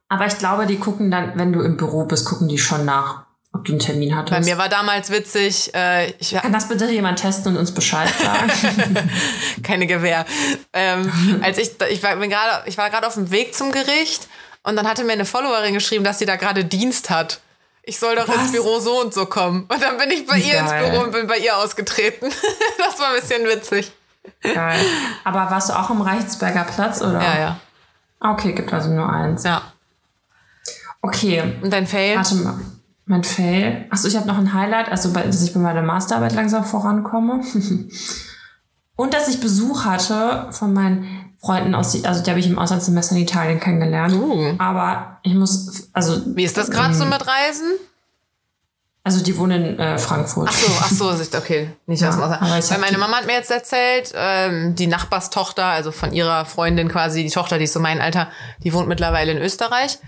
Aber ich glaube, die gucken dann, wenn du im Büro bist, gucken die schon nach, ob du einen Termin hattest. Bei mir war damals witzig, äh, ich Kann das bitte jemand testen und uns Bescheid sagen? keine Gewehr. Ähm, als ich, ich war gerade, ich war gerade auf dem Weg zum Gericht und dann hatte mir eine Followerin geschrieben, dass sie da gerade Dienst hat. Ich soll doch Was? ins Büro so und so kommen. Und dann bin ich bei ihr ins Geil. Büro und bin bei ihr ausgetreten. das war ein bisschen witzig. Geil. Aber warst du auch am Reichsberger Platz, oder? Ja, ja. Ah, Okay, gibt also nur eins. Ja. Okay, Und dein Fail? warte mal. Mein Fail. Achso, ich habe noch ein Highlight, also bei, dass ich bei meiner Masterarbeit langsam vorankomme. Und dass ich Besuch hatte von meinen Freunden aus, die- also die habe ich im Auslandssemester in Italien kennengelernt. Uh. Aber ich muss, also, Wie ist das gerade so mit Reisen? also die wohnen in äh, Frankfurt. Ach so, ach so, okay. Nicht Ja, aus dem Ausland. Weil meine Mama hat mir jetzt erzählt, ähm, die Nachbarstochter, also von ihrer Freundin quasi, die Tochter, die ist so mein Alter, die wohnt mittlerweile in Österreich.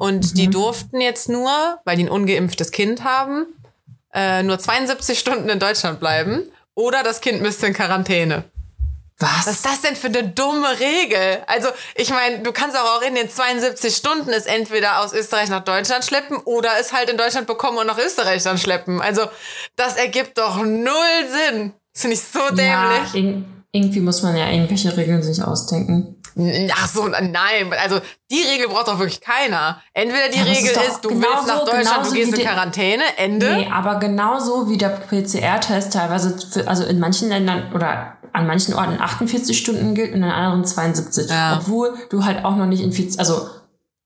Und die Mhm. durften jetzt nur, weil die ein ungeimpftes Kind haben, äh, nur 72 Stunden in Deutschland bleiben. Oder das Kind müsste in Quarantäne. Was? Was ist das denn für eine dumme Regel? Also, ich meine, du kannst auch, auch in den 72 Stunden es entweder aus Österreich nach Deutschland schleppen oder es halt in Deutschland bekommen und nach Österreich dann schleppen. Also, das ergibt doch null Sinn. Das finde ich so ja, dämlich. irg irgendwie muss man ja irgendwelche Regeln sich ausdenken. Ach so, nein. Also, die Regel braucht doch wirklich keiner. Entweder die Ja, ist Regel doch ist, du willst nach Deutschland, du gehst in die- Quarantäne, Ende. Nee, aber genauso wie der PCR-Test teilweise, für, also in manchen Ländern oder an manchen Orten 48 Stunden gilt und an anderen 72. Ja. Obwohl du halt auch noch nicht infiziert, also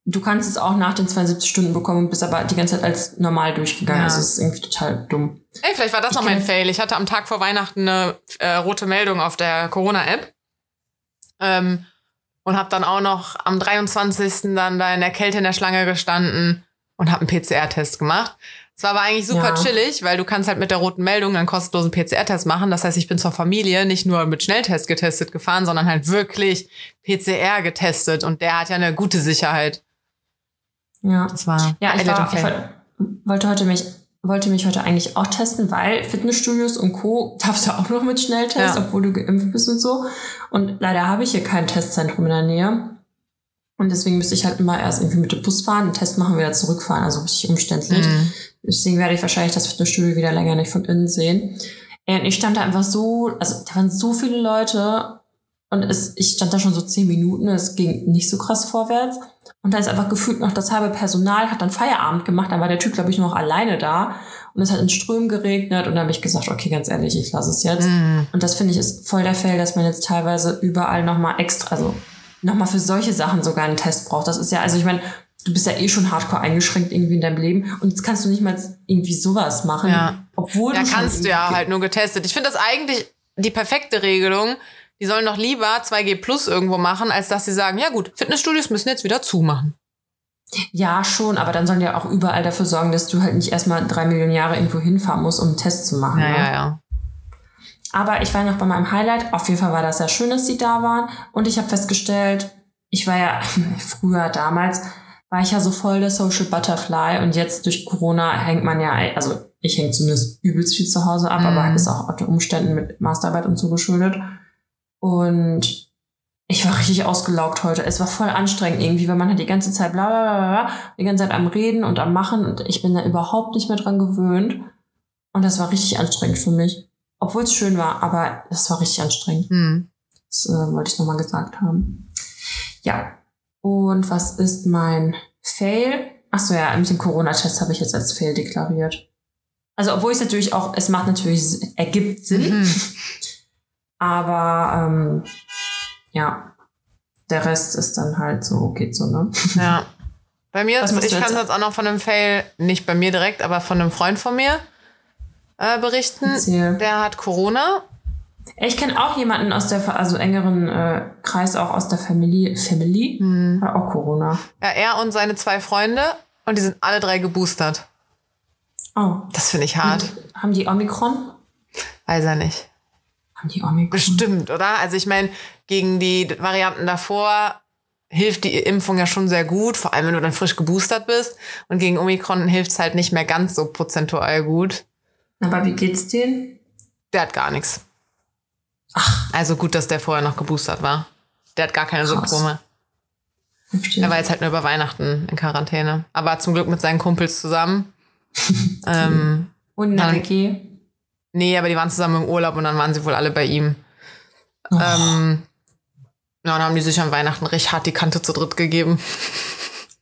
du kannst es auch nach den 72 Stunden bekommen und bist aber die ganze Zeit als normal durchgegangen. Ja. Also es ist irgendwie total dumm. Ey, vielleicht war das noch mein Fail. Ich hatte am Tag vor Weihnachten eine äh, rote Meldung auf der Corona-App. Ähm, und habe dann auch noch am 23. dann da in der Kälte in der Schlange gestanden und habe einen PCR-Test gemacht. Es war aber eigentlich super Ja. chillig, weil du kannst halt mit der roten Meldung einen kostenlosen PCR-Test machen. Das heißt, ich bin zur Familie nicht nur mit Schnelltest getestet gefahren, sondern halt wirklich PCR getestet. Und der hat ja eine gute Sicherheit. Ja. Das war Ja, ich, war, ich wollte heute mich wollte mich heute eigentlich auch testen, weil Fitnessstudios und Co. darfst du auch noch mit Schnelltest, Ja. obwohl du geimpft bist und so. Und leider habe ich hier kein Testzentrum in der Nähe. Und deswegen müsste ich halt immer erst irgendwie mit dem Bus fahren, einen Test machen, wieder zurückfahren. Also richtig umständlich. Mhm. Deswegen werde ich wahrscheinlich das Fitnessstudio wieder länger nicht von innen sehen. Und ich stand da einfach so, also da waren so viele Leute und es, ich stand da schon so zehn Minuten, es ging nicht so krass vorwärts. Und da ist einfach gefühlt noch das halbe Personal, hat dann Feierabend gemacht, dann war der Typ, glaube ich, noch alleine da. Und es hat in Strömen geregnet und dann habe ich gesagt, okay, ganz ehrlich, ich lasse es jetzt. Mhm. Und das finde ich ist voll der Fail, dass man jetzt teilweise überall nochmal extra, also nochmal für solche Sachen sogar einen Test braucht. Das ist ja, also ich meine, du bist ja eh schon hardcore eingeschränkt irgendwie in deinem Leben und jetzt kannst du nicht mal irgendwie sowas machen. Ja. Obwohl Ja, du kannst du ja halt nur getestet. Ich finde das eigentlich die perfekte Regelung. Die sollen doch lieber 2G Plus irgendwo machen, als dass sie sagen, ja gut, Fitnessstudios müssen jetzt wieder zumachen. Ja, schon, aber dann sollen die ja auch überall dafür sorgen, dass du halt nicht erstmal drei Millionen Jahre irgendwo hinfahren musst, um einen Test zu machen. Ja, ne? ja, ja. Aber ich war noch bei meinem Highlight. Auf jeden Fall war das sehr schön, dass die da waren. Und ich habe festgestellt, ich war ja früher damals, war ich ja so voll der Social Butterfly und jetzt durch Corona hängt man ja, also ich hänge zumindest übelst viel zu Hause ab, Mhm. aber ist auch unter Umständen mit Masterarbeit und so geschuldet. Und ich war richtig ausgelaugt heute. Es war voll anstrengend irgendwie, weil man hat die ganze Zeit bla bla bla, bla die ganze Zeit am Reden und am Machen und ich bin da überhaupt nicht mehr dran gewöhnt. Und das war richtig anstrengend für mich. Obwohl es schön war, aber das war richtig anstrengend. Hm. Das äh, wollte ich nochmal gesagt haben. Ja. Und was ist mein Fail? Ach so, ja, mit dem Corona-Test habe ich jetzt als Fail deklariert. Also, obwohl es natürlich auch, es macht natürlich, ergibt Sinn. Mhm. Aber ähm, ja, der Rest ist dann halt so, geht so, ne? Ja. Bei mir, Was ich kann jetzt- jetzt auch noch von einem Fail, nicht bei mir direkt, aber von einem Freund von mir äh, berichten. Erzähl. Der hat Corona. Ich kenne auch jemanden aus der, also engeren äh, Kreis, auch aus der Family, Family, hat auch Corona. Ja, er und seine zwei Freunde und die sind alle drei geboostert. Oh. Das finde ich hart. Haben die Omikron? Weiß er nicht. Haben die Omikron? Bestimmt, oder? Also ich meine, gegen die Varianten davor hilft die Impfung ja schon sehr gut, vor allem wenn du dann frisch geboostert bist. Und gegen Omikron hilft es halt nicht mehr ganz so prozentual gut. Aber wie geht's denen? Der hat gar nichts. Ach. Also gut, dass der vorher noch geboostert war. Der hat gar keine. Symptome. Er war jetzt halt nur über Weihnachten in Quarantäne. Aber zum Glück mit seinen Kumpels zusammen. ähm, Und in der WG? Nee, aber die waren zusammen im Urlaub und dann waren sie wohl alle bei ihm. Oh. Ähm, ja, und dann haben die sich an Weihnachten recht hart die Kante zu dritt gegeben.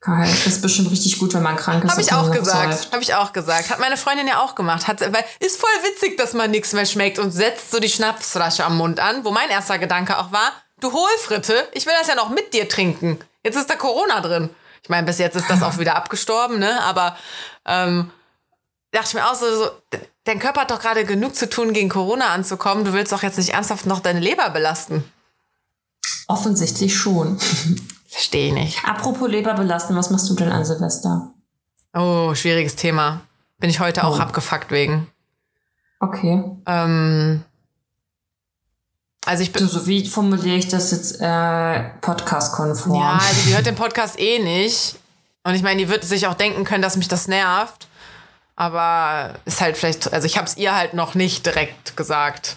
Geil. Das ist bestimmt richtig gut, wenn man krank ist. Habe ich auch gesagt. Habe ich auch gesagt. Hat meine Freundin ja auch gemacht. Hat, weil ist voll witzig, dass man nichts mehr schmeckt und setzt so die Schnapsflasche am Mund an, wo mein erster Gedanke auch war, du Hohlfritte, ich will das ja noch mit dir trinken. Jetzt ist da Corona drin. Ich meine, bis jetzt ist das auch wieder abgestorben, ne? Aber ähm, dachte ich mir auch so, so, dein Körper hat doch gerade genug zu tun, gegen Corona anzukommen. Du willst doch jetzt nicht ernsthaft noch deine Leber belasten. Offensichtlich schon. Verstehe ich nicht. Apropos Leber belasten, was machst du denn an Silvester? Oh, schwieriges Thema. Bin ich heute auch Oh. abgefuckt wegen. Okay. Ähm, also ich bin. So, so wie formuliere ich das jetzt äh, podcast-konform? Ja, also die hört den Podcast eh nicht. Und ich meine, die wird sich auch denken können, dass mich das nervt. Aber ist halt vielleicht, also ich habe es ihr halt noch nicht direkt gesagt.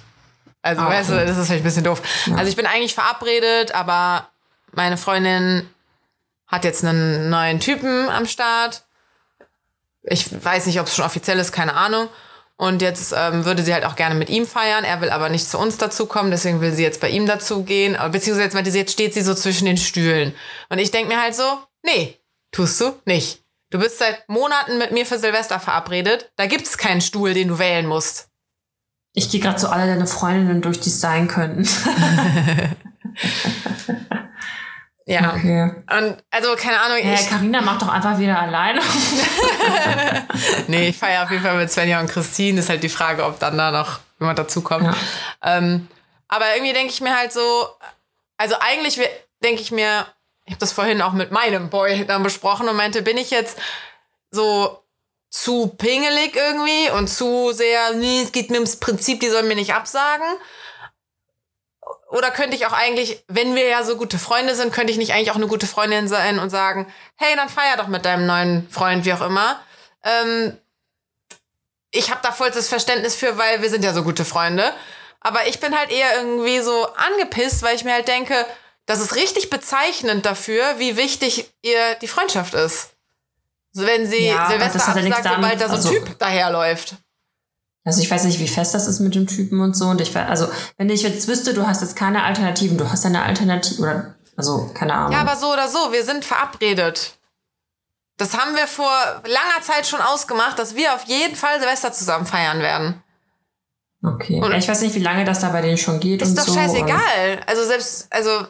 Also, Ah, weißt du, das ist vielleicht ein bisschen doof. Ja. Also ich bin eigentlich verabredet, aber meine Freundin hat jetzt einen neuen Typen am Start. Ich weiß nicht, ob es schon offiziell ist, keine Ahnung. Und jetzt ähm, würde sie halt auch gerne mit ihm feiern. Er will aber nicht zu uns dazukommen, deswegen will sie jetzt bei ihm dazugehen. Aber Beziehungsweise jetzt meinte sie, jetzt steht sie so zwischen den Stühlen. Und ich denke mir halt so, nee, tust du nicht. Du bist seit Monaten mit mir für Silvester verabredet. Da gibt es keinen Stuhl, den du wählen musst. Ich gehe gerade so alle deine Freundinnen durch, die es sein könnten. Ja. Okay. Und also, keine Ahnung, Ja, ich, Carina macht doch einfach wieder alleine. nee, ich feiere auf jeden Fall mit Svenja und Christine. Ist halt die Frage, ob dann da noch jemand dazukommt. Ja. Ähm, aber irgendwie denke ich mir halt so, also eigentlich denke ich mir, ich habe das vorhin auch mit meinem Boy dann besprochen und meinte, bin ich jetzt so zu pingelig irgendwie und zu sehr, nee, es geht mir ums Prinzip, die sollen mir nicht absagen. Oder könnte ich auch eigentlich, wenn wir ja so gute Freunde sind, könnte ich nicht eigentlich auch eine gute Freundin sein und sagen, hey, dann feier doch mit deinem neuen Freund, wie auch immer. Ähm, ich habe da vollstes Verständnis für, weil wir sind ja so gute Freunde. Aber ich bin halt eher irgendwie so angepisst, weil ich mir halt denke, das ist richtig bezeichnend dafür, wie wichtig ihr die Freundschaft ist. So wenn sie Ja, Silvester absagt, sobald da so ein also- Typ daherläuft. Also ich weiß nicht, wie fest das ist mit dem Typen und so. Und ich weiß, also wenn ich jetzt wüsste, du hast jetzt keine Alternativen, du hast eine Alternative oder also keine Ahnung. Ja, aber so oder so, wir sind verabredet. Das haben wir vor langer Zeit schon ausgemacht, dass wir auf jeden Fall Silvester zusammen feiern werden. okay. Und- ich weiß nicht, wie lange das da bei denen schon geht Ist und doch so. scheißegal. Also selbst, also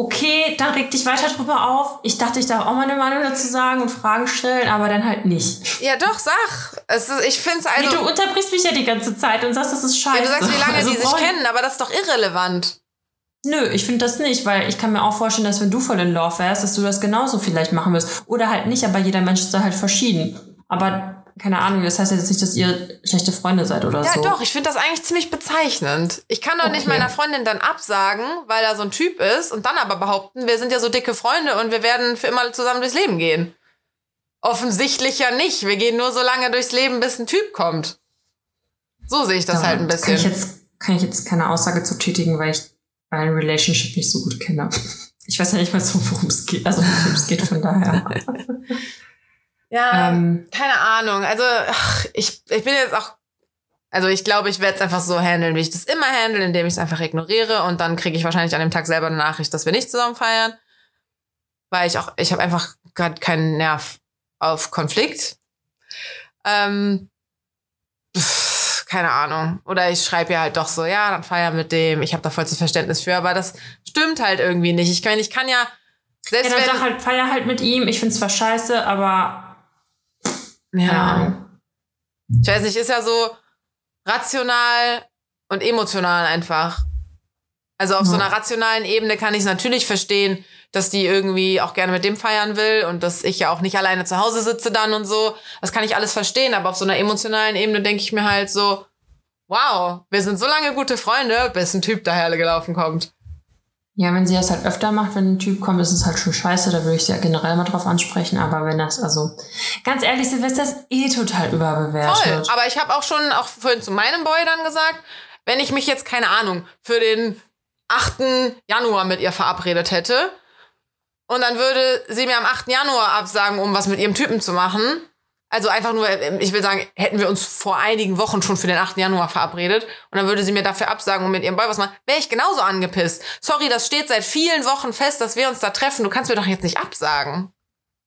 Okay, dann reg dich weiter drüber auf. Ich dachte, ich darf auch meine Meinung dazu sagen und Fragen stellen, aber dann halt nicht. Ja, doch, sag. Es ist, ich finde es Nee, also. du unterbrichst mich ja die ganze Zeit und sagst, das ist scheiße. ja, du sagst, wie lange Also die sich kennen, aber das ist doch irrelevant. Nö, ich finde das nicht, weil ich kann mir auch vorstellen, dass wenn du voll in Love wärst, dass du das genauso vielleicht machen wirst. Oder halt nicht, aber jeder Mensch ist da halt verschieden. Aber keine Ahnung, das heißt jetzt nicht, dass ihr schlechte Freunde seid oder Ja, so. doch, ich finde das eigentlich ziemlich bezeichnend. Ich kann doch nicht Okay. meiner Freundin dann absagen, weil er so ein Typ ist und dann aber behaupten, wir sind ja so dicke Freunde und wir werden für immer zusammen durchs Leben gehen. Offensichtlich ja nicht. Wir gehen nur so lange durchs Leben, bis ein Typ kommt. So sehe ich das Ja, halt ein Kann ich, bisschen. jetzt, kann ich jetzt keine Aussage zu tätigen, weil ich ein Relationship nicht so gut kenne. Ich weiß ja nicht mal so, worum es geht. Also worum es geht, von daher. Ja, ähm, keine Ahnung. Also, ach, ich, ich bin jetzt auch. Also, ich glaube, ich werde es einfach so handeln, wie ich das immer handle, indem ich es einfach ignoriere und dann kriege ich wahrscheinlich an dem Tag selber eine Nachricht, dass wir nicht zusammen feiern. Weil ich auch, ich habe einfach gerade keinen Nerv auf Konflikt. Ähm, pff, keine Ahnung. Oder ich schreibe ja halt doch so, ja, dann feier mit dem. Ich habe da vollstes Verständnis für, aber das stimmt halt irgendwie nicht. Ich meine, ich kann ja, selbst ja, dann wenn. sag halt, feier halt mit ihm. Ich find's zwar scheiße, aber ja. Ahnung. Ich weiß nicht, ist ja so rational und emotional einfach. Also auf so Ja. einer rationalen Ebene kann ich es natürlich verstehen, dass die irgendwie auch gerne mit dem feiern will und dass ich ja auch nicht alleine zu Hause sitze dann und so. Das kann ich alles verstehen, aber auf so einer emotionalen Ebene denke ich mir halt so, wow, wir sind so lange gute Freunde, bis ein Typ daher gelaufen kommt. Ja, wenn sie das halt öfter macht, wenn ein Typ kommt, ist es halt schon scheiße. Da würde ich sie ja generell mal drauf ansprechen. Aber wenn das, also, ganz ehrlich, Silvester ist eh total Voll. überbewertet. Aber ich habe auch schon, auch vorhin zu meinem Boy dann gesagt, wenn ich mich jetzt, keine Ahnung, für den 8. Januar mit ihr verabredet hätte und dann würde sie mir am 8. Januar absagen, um was mit ihrem Typen zu machen. Also einfach nur, ich will sagen, hätten wir uns vor einigen Wochen schon für den 8. Januar verabredet und dann würde sie mir dafür absagen und mit ihrem Boy was machen, wäre ich genauso angepisst. Sorry, das steht seit vielen Wochen fest, dass wir uns da treffen. Du kannst mir doch jetzt nicht absagen.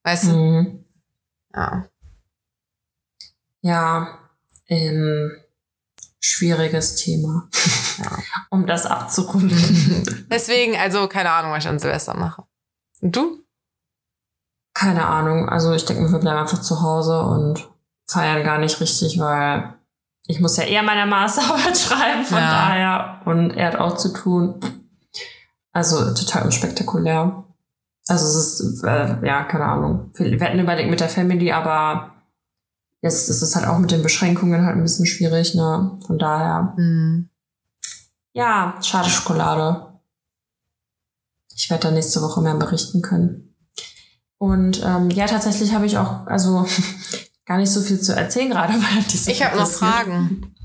Weißt du? Mhm. Ja. Ja, ähm, schwieriges Thema. Um das abzurunden. Deswegen, also keine Ahnung, was ich an Silvester mache. Und du? Keine Ahnung. Also ich denke, wir bleiben einfach zu Hause und feiern gar nicht richtig, weil ich muss ja eher meine Masterarbeit schreiben, von Ja. daher. Und er hat auch zu tun. Also total unspektakulär. Also es ist, äh, ja, keine Ahnung. Wir hätten überlegt mit der Family, aber jetzt ist es halt auch mit den Beschränkungen halt ein bisschen schwierig, ne? Von daher. Hm. Ja, schade Schokolade. Ich werde da nächste Woche mehr berichten können. Und ähm, ja, tatsächlich habe ich auch, also gar nicht so viel zu erzählen gerade, weil die so Ich habe noch. Fragen.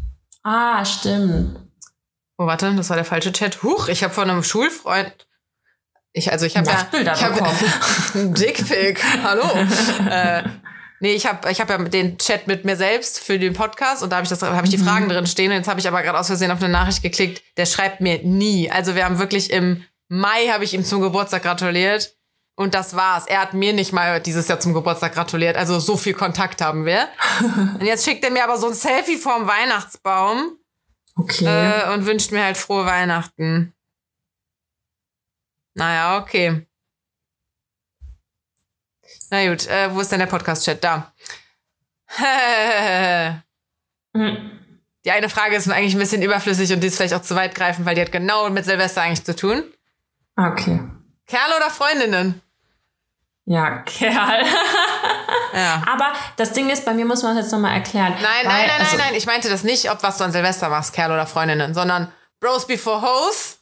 Ah, stimmt. Oh, warte, das war der falsche Chat. Huch, ich habe von einem Schulfreund. Ich, also ich habe ja. Ich hab, bekommen. Dickpick, hallo. äh, nee, ich habe ich hab ja den Chat mit mir selbst für den Podcast und da habe ich, das- hab ich die Mhm. Fragen drin stehen. Und jetzt habe ich aber gerade aus Versehen auf eine Nachricht geklickt. Der schreibt mir nie. Also wir haben wirklich im Mai habe ich ihm zum Geburtstag gratuliert. Und das war's. Er hat mir nicht mal dieses Jahr zum Geburtstag gratuliert. Also so viel Kontakt haben wir. Und jetzt schickt er mir aber so ein Selfie vorm Weihnachtsbaum Okay. äh, und wünscht mir halt frohe Weihnachten. Naja, okay. Na gut, äh, wo ist denn der Podcast-Chat? Da. Hm. Die eine Frage ist mir eigentlich ein bisschen überflüssig und die ist vielleicht auch zu weit greifend, weil die hat genau mit Silvester eigentlich zu tun. Okay. Kerle oder Freundinnen? Ja, Kerl. Ja. Aber das Ding ist, bei mir muss man das jetzt nochmal erklären. Nein, weil, nein, nein, also, nein, nein. Ich meinte das nicht, ob was du an Silvester machst, Kerl oder Freundinnen, sondern Bros before Hoes.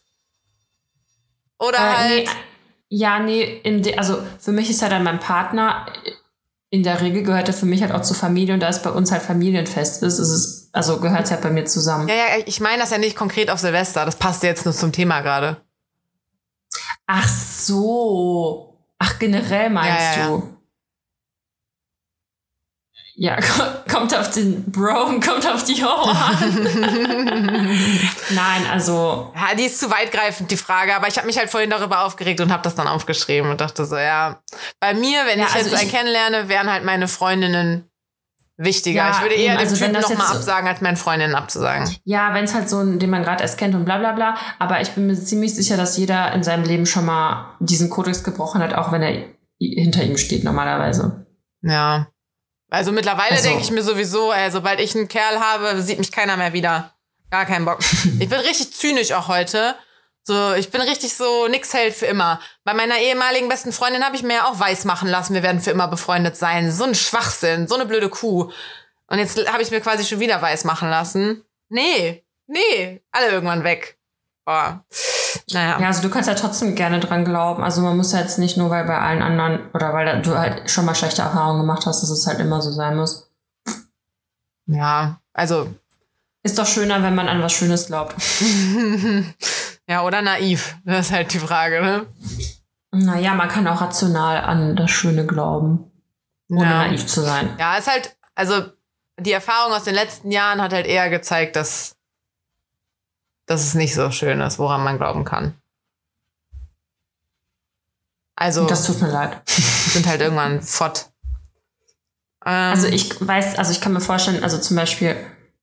Oder Äh, halt. nee, ja, nee, de, also für mich ist ja dann mein Partner, in der Regel gehört er für mich halt auch zur Familie und da es bei uns halt Familienfest ist, ist es, also gehört es halt bei mir zusammen. Ja, ja, ich meine das ja nicht konkret auf Silvester. Das passt jetzt nur zum Thema gerade. Ach so. Ach, generell meinst Ja, du? Ja, ko- kommt auf den Bro und kommt auf die Ho an. Nein, also Ja, die ist zu weitgreifend, die Frage. Aber ich habe mich halt vorhin darüber aufgeregt und habe das dann aufgeschrieben und dachte so, ja. Bei mir, wenn Ja, ich also jetzt einen ich- kennenlerne, wären halt meine Freundinnen wichtiger. Ja, ich würde eher eben, also wenn Typen das nochmal absagen, als meinen Freundinnen abzusagen. Ja, wenn es halt so ein, den man gerade erst kennt und bla bla bla. Aber ich bin mir ziemlich sicher, dass jeder in seinem Leben schon mal diesen Kodex gebrochen hat, auch wenn er hinter ihm steht normalerweise. Ja. Also mittlerweile Also- denke ich mir sowieso, ey, sobald ich einen Kerl habe, sieht mich keiner mehr wieder. Gar keinen Bock. ich bin richtig zynisch auch heute. So, ich bin richtig so nix hält für immer. Bei meiner ehemaligen besten Freundin habe ich mir ja auch weiß machen lassen, wir werden für immer befreundet sein. So ein Schwachsinn, so eine blöde Kuh. Und jetzt habe ich mir quasi schon wieder weiß machen lassen. Nee, nee, alle irgendwann weg. Boah. Naja. Ja, also du kannst ja trotzdem gerne dran glauben. Also man muss ja jetzt nicht nur, weil bei allen anderen oder weil du halt schon mal schlechte Erfahrungen gemacht hast, dass es halt immer so sein muss. Ja, also. Ist doch schöner, wenn man an was Schönes glaubt. ja, oder naiv. Das ist halt die Frage, ne? Naja, man kann auch rational an das Schöne glauben. Ohne ja. naiv zu sein. Ja, ist halt, also die Erfahrung aus den letzten Jahren hat halt eher gezeigt, dass, dass es nicht so schön ist, woran man glauben kann. Also. Das tut mir leid. Sind halt irgendwann fort. Ähm, also ich weiß, also ich kann mir vorstellen, also zum Beispiel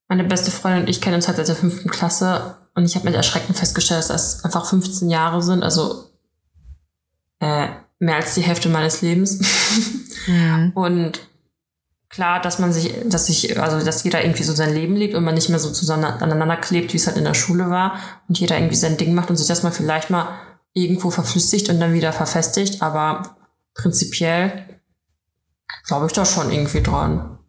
meine beste Freundin und ich kennen uns halt seit der fünften Klasse und ich habe mit Erschrecken festgestellt, dass das einfach 15 Jahre sind, also äh, mehr als die Hälfte meines Lebens. Mhm. Und klar, dass man sich, dass sich, also dass jeder irgendwie so sein Leben lebt und man nicht mehr so zusammen aneinander klebt, wie es halt in der Schule war und jeder irgendwie sein Ding macht und sich das mal vielleicht mal irgendwo verflüssigt und dann wieder verfestigt, aber prinzipiell glaube ich da schon irgendwie dran.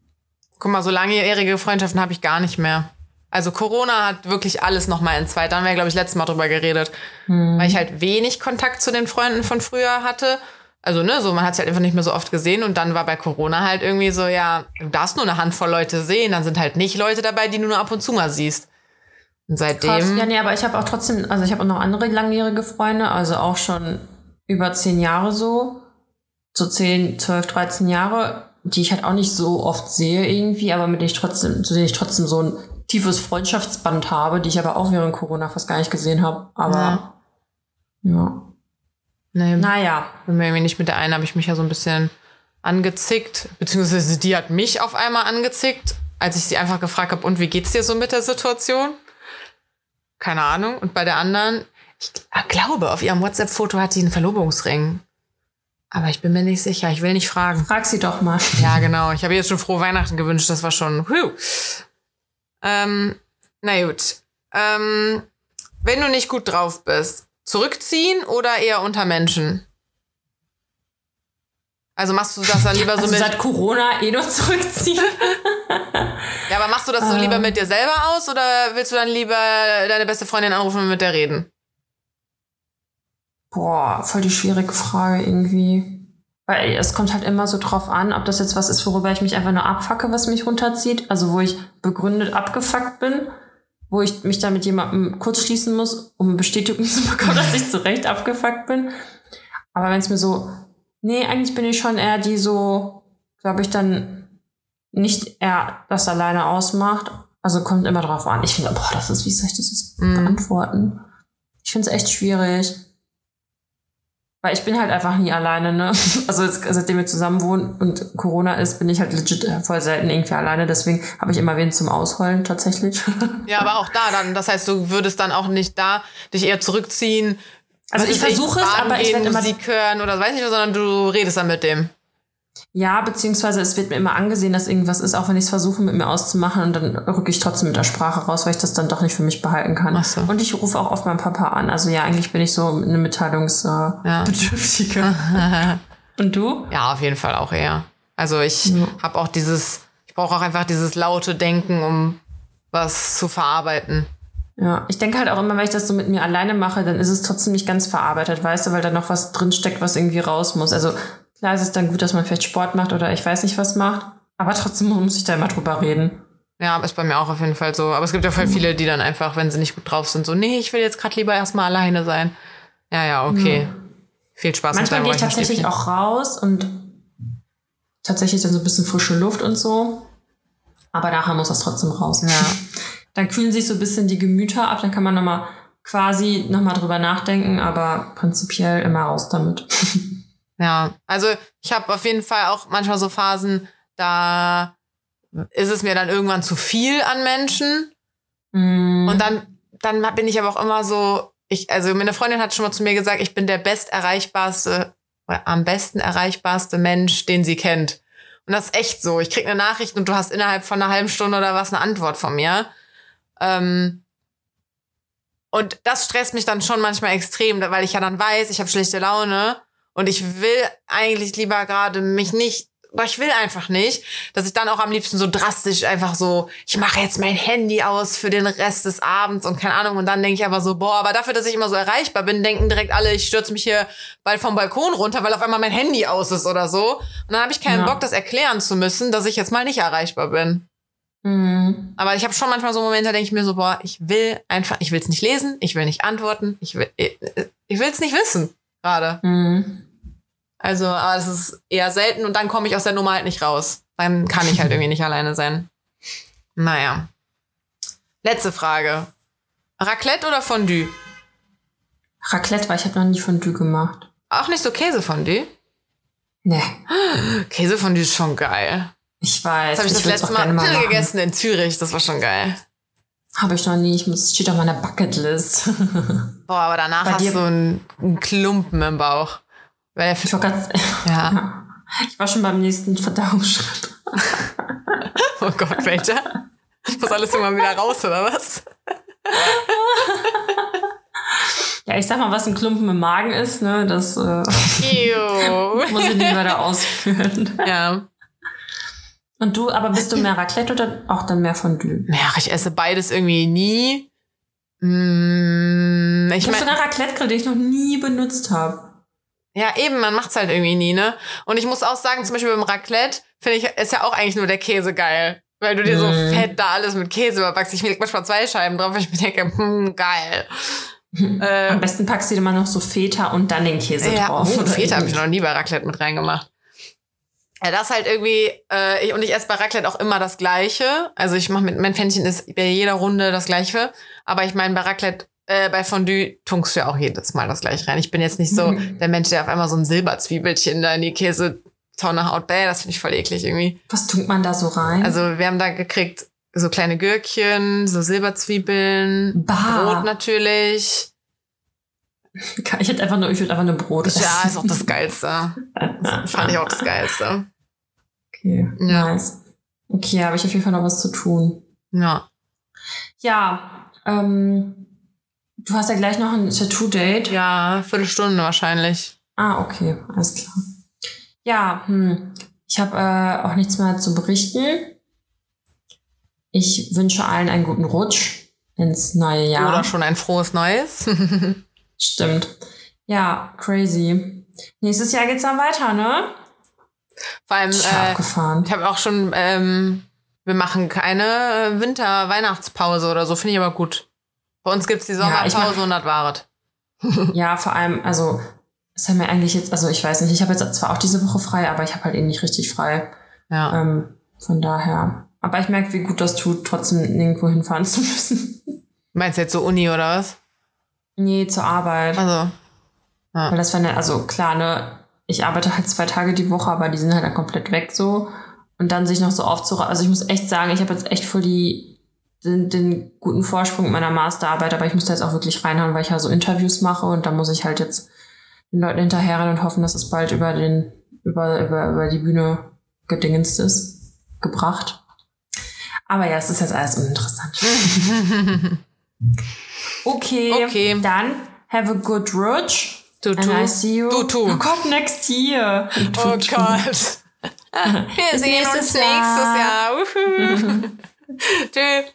Guck mal, so langjährige Freundschaften habe ich gar nicht mehr. Also Corona hat wirklich alles nochmal in zwei. Da haben wir, glaube ich, letztes Mal drüber geredet. Hm. Weil ich halt wenig Kontakt zu den Freunden von früher hatte. Also, ne, so, man hat es halt einfach nicht mehr so oft gesehen. Und dann war bei Corona halt irgendwie so, ja, du darfst nur eine Handvoll Leute sehen. Dann sind halt nicht Leute dabei, die du nur ab und zu mal siehst. Und seitdem. Krass. Ja, nee, aber ich habe auch trotzdem, also ich habe auch noch andere langjährige Freunde, also auch schon über zehn Jahre so. So zehn, zwölf, dreizehn Jahre, die ich halt auch nicht so oft sehe irgendwie, aber mit denen ich trotzdem, zu denen ich trotzdem so ein tiefes Freundschaftsband habe, die ich aber auch während Corona fast gar nicht gesehen habe. Aber ja. ja. Nee, naja. Bin mir irgendwie nicht mit der einen, habe ich mich ja so ein bisschen angezickt. Beziehungsweise die hat mich auf einmal angezickt, als ich sie einfach gefragt habe, und wie geht's dir so mit der Situation? Keine Ahnung. Und bei der anderen, ich glaube, auf ihrem WhatsApp-Foto hat sie einen Verlobungsring. Aber ich bin mir nicht sicher. Ich will nicht fragen. Frag sie doch mal. Ja, genau. Ich habe jetzt schon frohe Weihnachten gewünscht. Das war schon. Huh. Ähm, na gut. Ähm, wenn du nicht gut drauf bist, zurückziehen oder eher unter Menschen? Also machst du das dann lieber so also mit. Seit Corona eh nur zurückziehen. ja, aber machst du das so lieber ähm. mit dir selber aus oder willst du dann lieber deine beste Freundin anrufen und mit der reden? Boah, voll die schwierige Frage irgendwie. Weil es kommt halt immer so drauf an, ob das jetzt was ist, worüber ich mich einfach nur abfacke, was mich runterzieht. Also wo ich begründet abgefuckt bin, wo ich mich da mit jemandem kurz schließen muss, um Bestätigung zu bekommen, dass ich zurecht abgefuckt bin. Aber wenn es mir so, nee, eigentlich bin ich schon eher die so, glaube ich, dann nicht eher das alleine ausmacht. Also kommt immer drauf an. Ich finde, boah, das ist, wie soll ich das jetzt mm. beantworten? Ich finde es echt schwierig. Weil ich bin halt einfach nie alleine, ne? Also jetzt, seitdem wir zusammen wohnen und Corona ist, bin ich halt legit voll selten irgendwie alleine. Deswegen habe ich immer wen zum Ausheulen tatsächlich. Ja, aber auch da dann. Das heißt, du würdest dann auch nicht da dich eher zurückziehen. Also ich versuche es, aber ich werde immer Musik hören oder weiß nicht, sondern du redest dann mit dem. Ja, beziehungsweise es wird mir immer angesehen, dass irgendwas ist, auch wenn ich es versuche mit mir auszumachen und dann rücke ich trotzdem mit der Sprache raus, weil ich das dann doch nicht für mich behalten kann. So. Und ich rufe auch oft meinen Papa an. Also ja, eigentlich bin ich so eine Mitteilungsbedürftige. Äh, ja. und du? Ja, auf jeden Fall auch eher. Also ich ja. habe auch dieses, ich brauche auch einfach dieses laute Denken, um was zu verarbeiten. Ja, ich denke halt auch immer, wenn ich das so mit mir alleine mache, dann ist es trotzdem nicht ganz verarbeitet, weißt du, weil da noch was drinsteckt, was irgendwie raus muss. Also Klar ist es dann gut, dass man vielleicht Sport macht oder ich weiß nicht was macht. Aber trotzdem muss ich da immer drüber reden. Ja, ist bei mir auch auf jeden Fall so. Aber es gibt ja voll viele, die dann einfach, wenn sie nicht gut drauf sind, so, nee, ich will jetzt gerade lieber erstmal alleine sein. Ja, ja, okay. Ja. Viel Spaß Manchmal mit deinem gehe ich tatsächlich auch raus und tatsächlich dann so ein bisschen frische Luft und so. Aber nachher muss das trotzdem raus. Ja. dann kühlen sich so ein bisschen die Gemüter ab, dann kann man nochmal quasi nochmal drüber nachdenken, aber prinzipiell immer raus damit. Ja, also ich habe auf jeden Fall auch manchmal so Phasen, da ist es mir dann irgendwann zu viel an Menschen. Mm. Und dann, dann bin ich aber auch immer so, ich, also meine Freundin hat schon mal zu mir gesagt, ich bin der best erreichbarste oder am besten erreichbarste Mensch, den sie kennt. Und das ist echt so. Ich krieg eine Nachricht und du hast innerhalb von einer halben Stunde oder was eine Antwort von mir. Ähm, und das stresst mich dann schon manchmal extrem, weil ich ja dann weiß, ich habe schlechte Laune und ich will eigentlich lieber gerade mich nicht aber ich will einfach nicht, dass ich dann auch am liebsten so drastisch einfach so, ich mache jetzt mein Handy aus für den Rest des Abends und keine Ahnung. Und dann denke ich aber so, boah, aber dafür, dass ich immer so erreichbar bin, denken direkt alle, ich stürze mich hier bald vom Balkon runter, weil auf einmal mein Handy aus ist oder so. Und dann habe ich keinen Ja. Bock, das erklären zu müssen, dass ich jetzt mal nicht erreichbar bin. Mhm. Aber ich habe schon manchmal so Momente, da denke ich mir so, boah, ich will einfach, ich will es nicht lesen, ich will nicht antworten, ich will, ich, ich will es nicht wissen gerade. Mhm. Also, aber es ist eher selten und dann komme ich aus der Nummer halt nicht raus. Dann kann ich halt irgendwie nicht alleine sein. Naja. Letzte Frage. Raclette oder Fondue? Raclette, weil ich habe noch nie Fondue gemacht. Auch nicht so Käsefondue? Nee, Käsefondue ist schon geil. ich weiß. Das habe ich das will's letzte Mal, machen. gegessen in Zürich. Das war schon geil. Habe ich noch nie. Ich muss, steht auf meiner Bucketlist. Boah, aber danach Bei hast du einen, einen Klumpen im Bauch. Weil Ich war, ganz, ja. ich war schon beim nächsten Verdauungsschritt. Oh Gott, welcher? Muss alles immer wieder raus, oder was? Ja, ich sag mal, was ein Klumpen im Magen ist, ne, das äh, muss ich nicht weiter ausführen. Ja. Und du, aber bist du mehr Raclette oder auch dann mehr Fondue? Ja, ich esse beides irgendwie nie. Mm, ich Ich habe so eine Raclette-Grill, die ich noch nie benutzt habe. ja eben, man macht's halt irgendwie nie, ne? Und ich muss auch sagen, zum Beispiel beim Raclette, finde ich, ist ja auch eigentlich nur der Käse geil. Weil du dir so Mm. fett da alles mit Käse überbackst. Ich leg manchmal zwei Scheiben drauf, weil ich mir denke, hm, geil. Äh, Am besten packst du dir mal noch so Feta und dann den Käse ja, drauf. oh, Feta habe ich noch nie bei Raclette mit reingemacht. Ja, das halt irgendwie, äh, ich, und ich esse bei Raclette auch immer das Gleiche. Also ich mache mit, mein Pfännchen ist bei jeder Runde das Gleiche. Aber ich meine, bei Raclette, äh, bei Fondue tunkst du ja auch jedes Mal das Gleiche rein. Ich bin jetzt nicht so der Mensch, der auf einmal so ein Silberzwiebelchen da in die Käsetonne haut. Bäh, das finde ich voll eklig irgendwie. Was tut man da so rein? Also wir haben da gekriegt so kleine Gürkchen, so Silberzwiebeln, Bah. Brot natürlich. ich hätte einfach nur, ich würde einfach nur Brot essen. Ja, ist auch das Geilste. Das fand ich auch das Geilste. Okay, Ja. nice. Okay, habe ich auf jeden Fall noch was zu tun. Ja. Ja, ähm, du hast ja gleich noch ein Tattoo-Date. Ja, Viertelstunde wahrscheinlich. Ah, okay, alles klar. Ja, hm. ich habe äh, auch nichts mehr zu berichten. Ich wünsche allen einen guten Rutsch ins neue Jahr. Oder schon ein frohes Neues. Stimmt. Ja, crazy. Nächstes Jahr geht's dann weiter, ne? Vor allem, äh, abgefahren. ich habe auch schon, ähm, wir machen keine äh, Winter-Weihnachtspause oder so, finde ich aber gut. Bei uns gibt's die Ja, ich Sommerpause mach- und das waret. Ja, vor allem, also, es haben wir eigentlich jetzt, also ich weiß nicht, ich habe jetzt zwar auch diese Woche frei, aber ich habe halt eben nicht richtig frei. Ja. Ähm, von daher. Aber ich merke, wie gut das tut, trotzdem nirgendwo hinfahren zu müssen. Meinst du jetzt so Uni oder was? Nee, zur Arbeit. Also, Weil das war ne, also klar, ne, ich arbeite halt zwei Tage die Woche, aber die sind halt dann komplett weg so. Und dann sich noch so aufzuraffen. Also ich muss echt sagen, ich habe jetzt echt voll die, den, den guten Vorsprung meiner Masterarbeit, aber ich muss da jetzt auch wirklich reinhauen, weil ich ja so Interviews mache und da muss ich halt jetzt den Leuten hinterherrennen und hoffen, dass es bald über den, über, über, über die Bühne gedingenst ist, gebracht. Aber ja, es ist jetzt alles uninteressant. okay, Okay. dann have a good rutsch. du, And tu. I see you. Du, tu. Oh Gott, next year. Oh Gott. Wir sehen uns nächstes Jahr. Tschüss.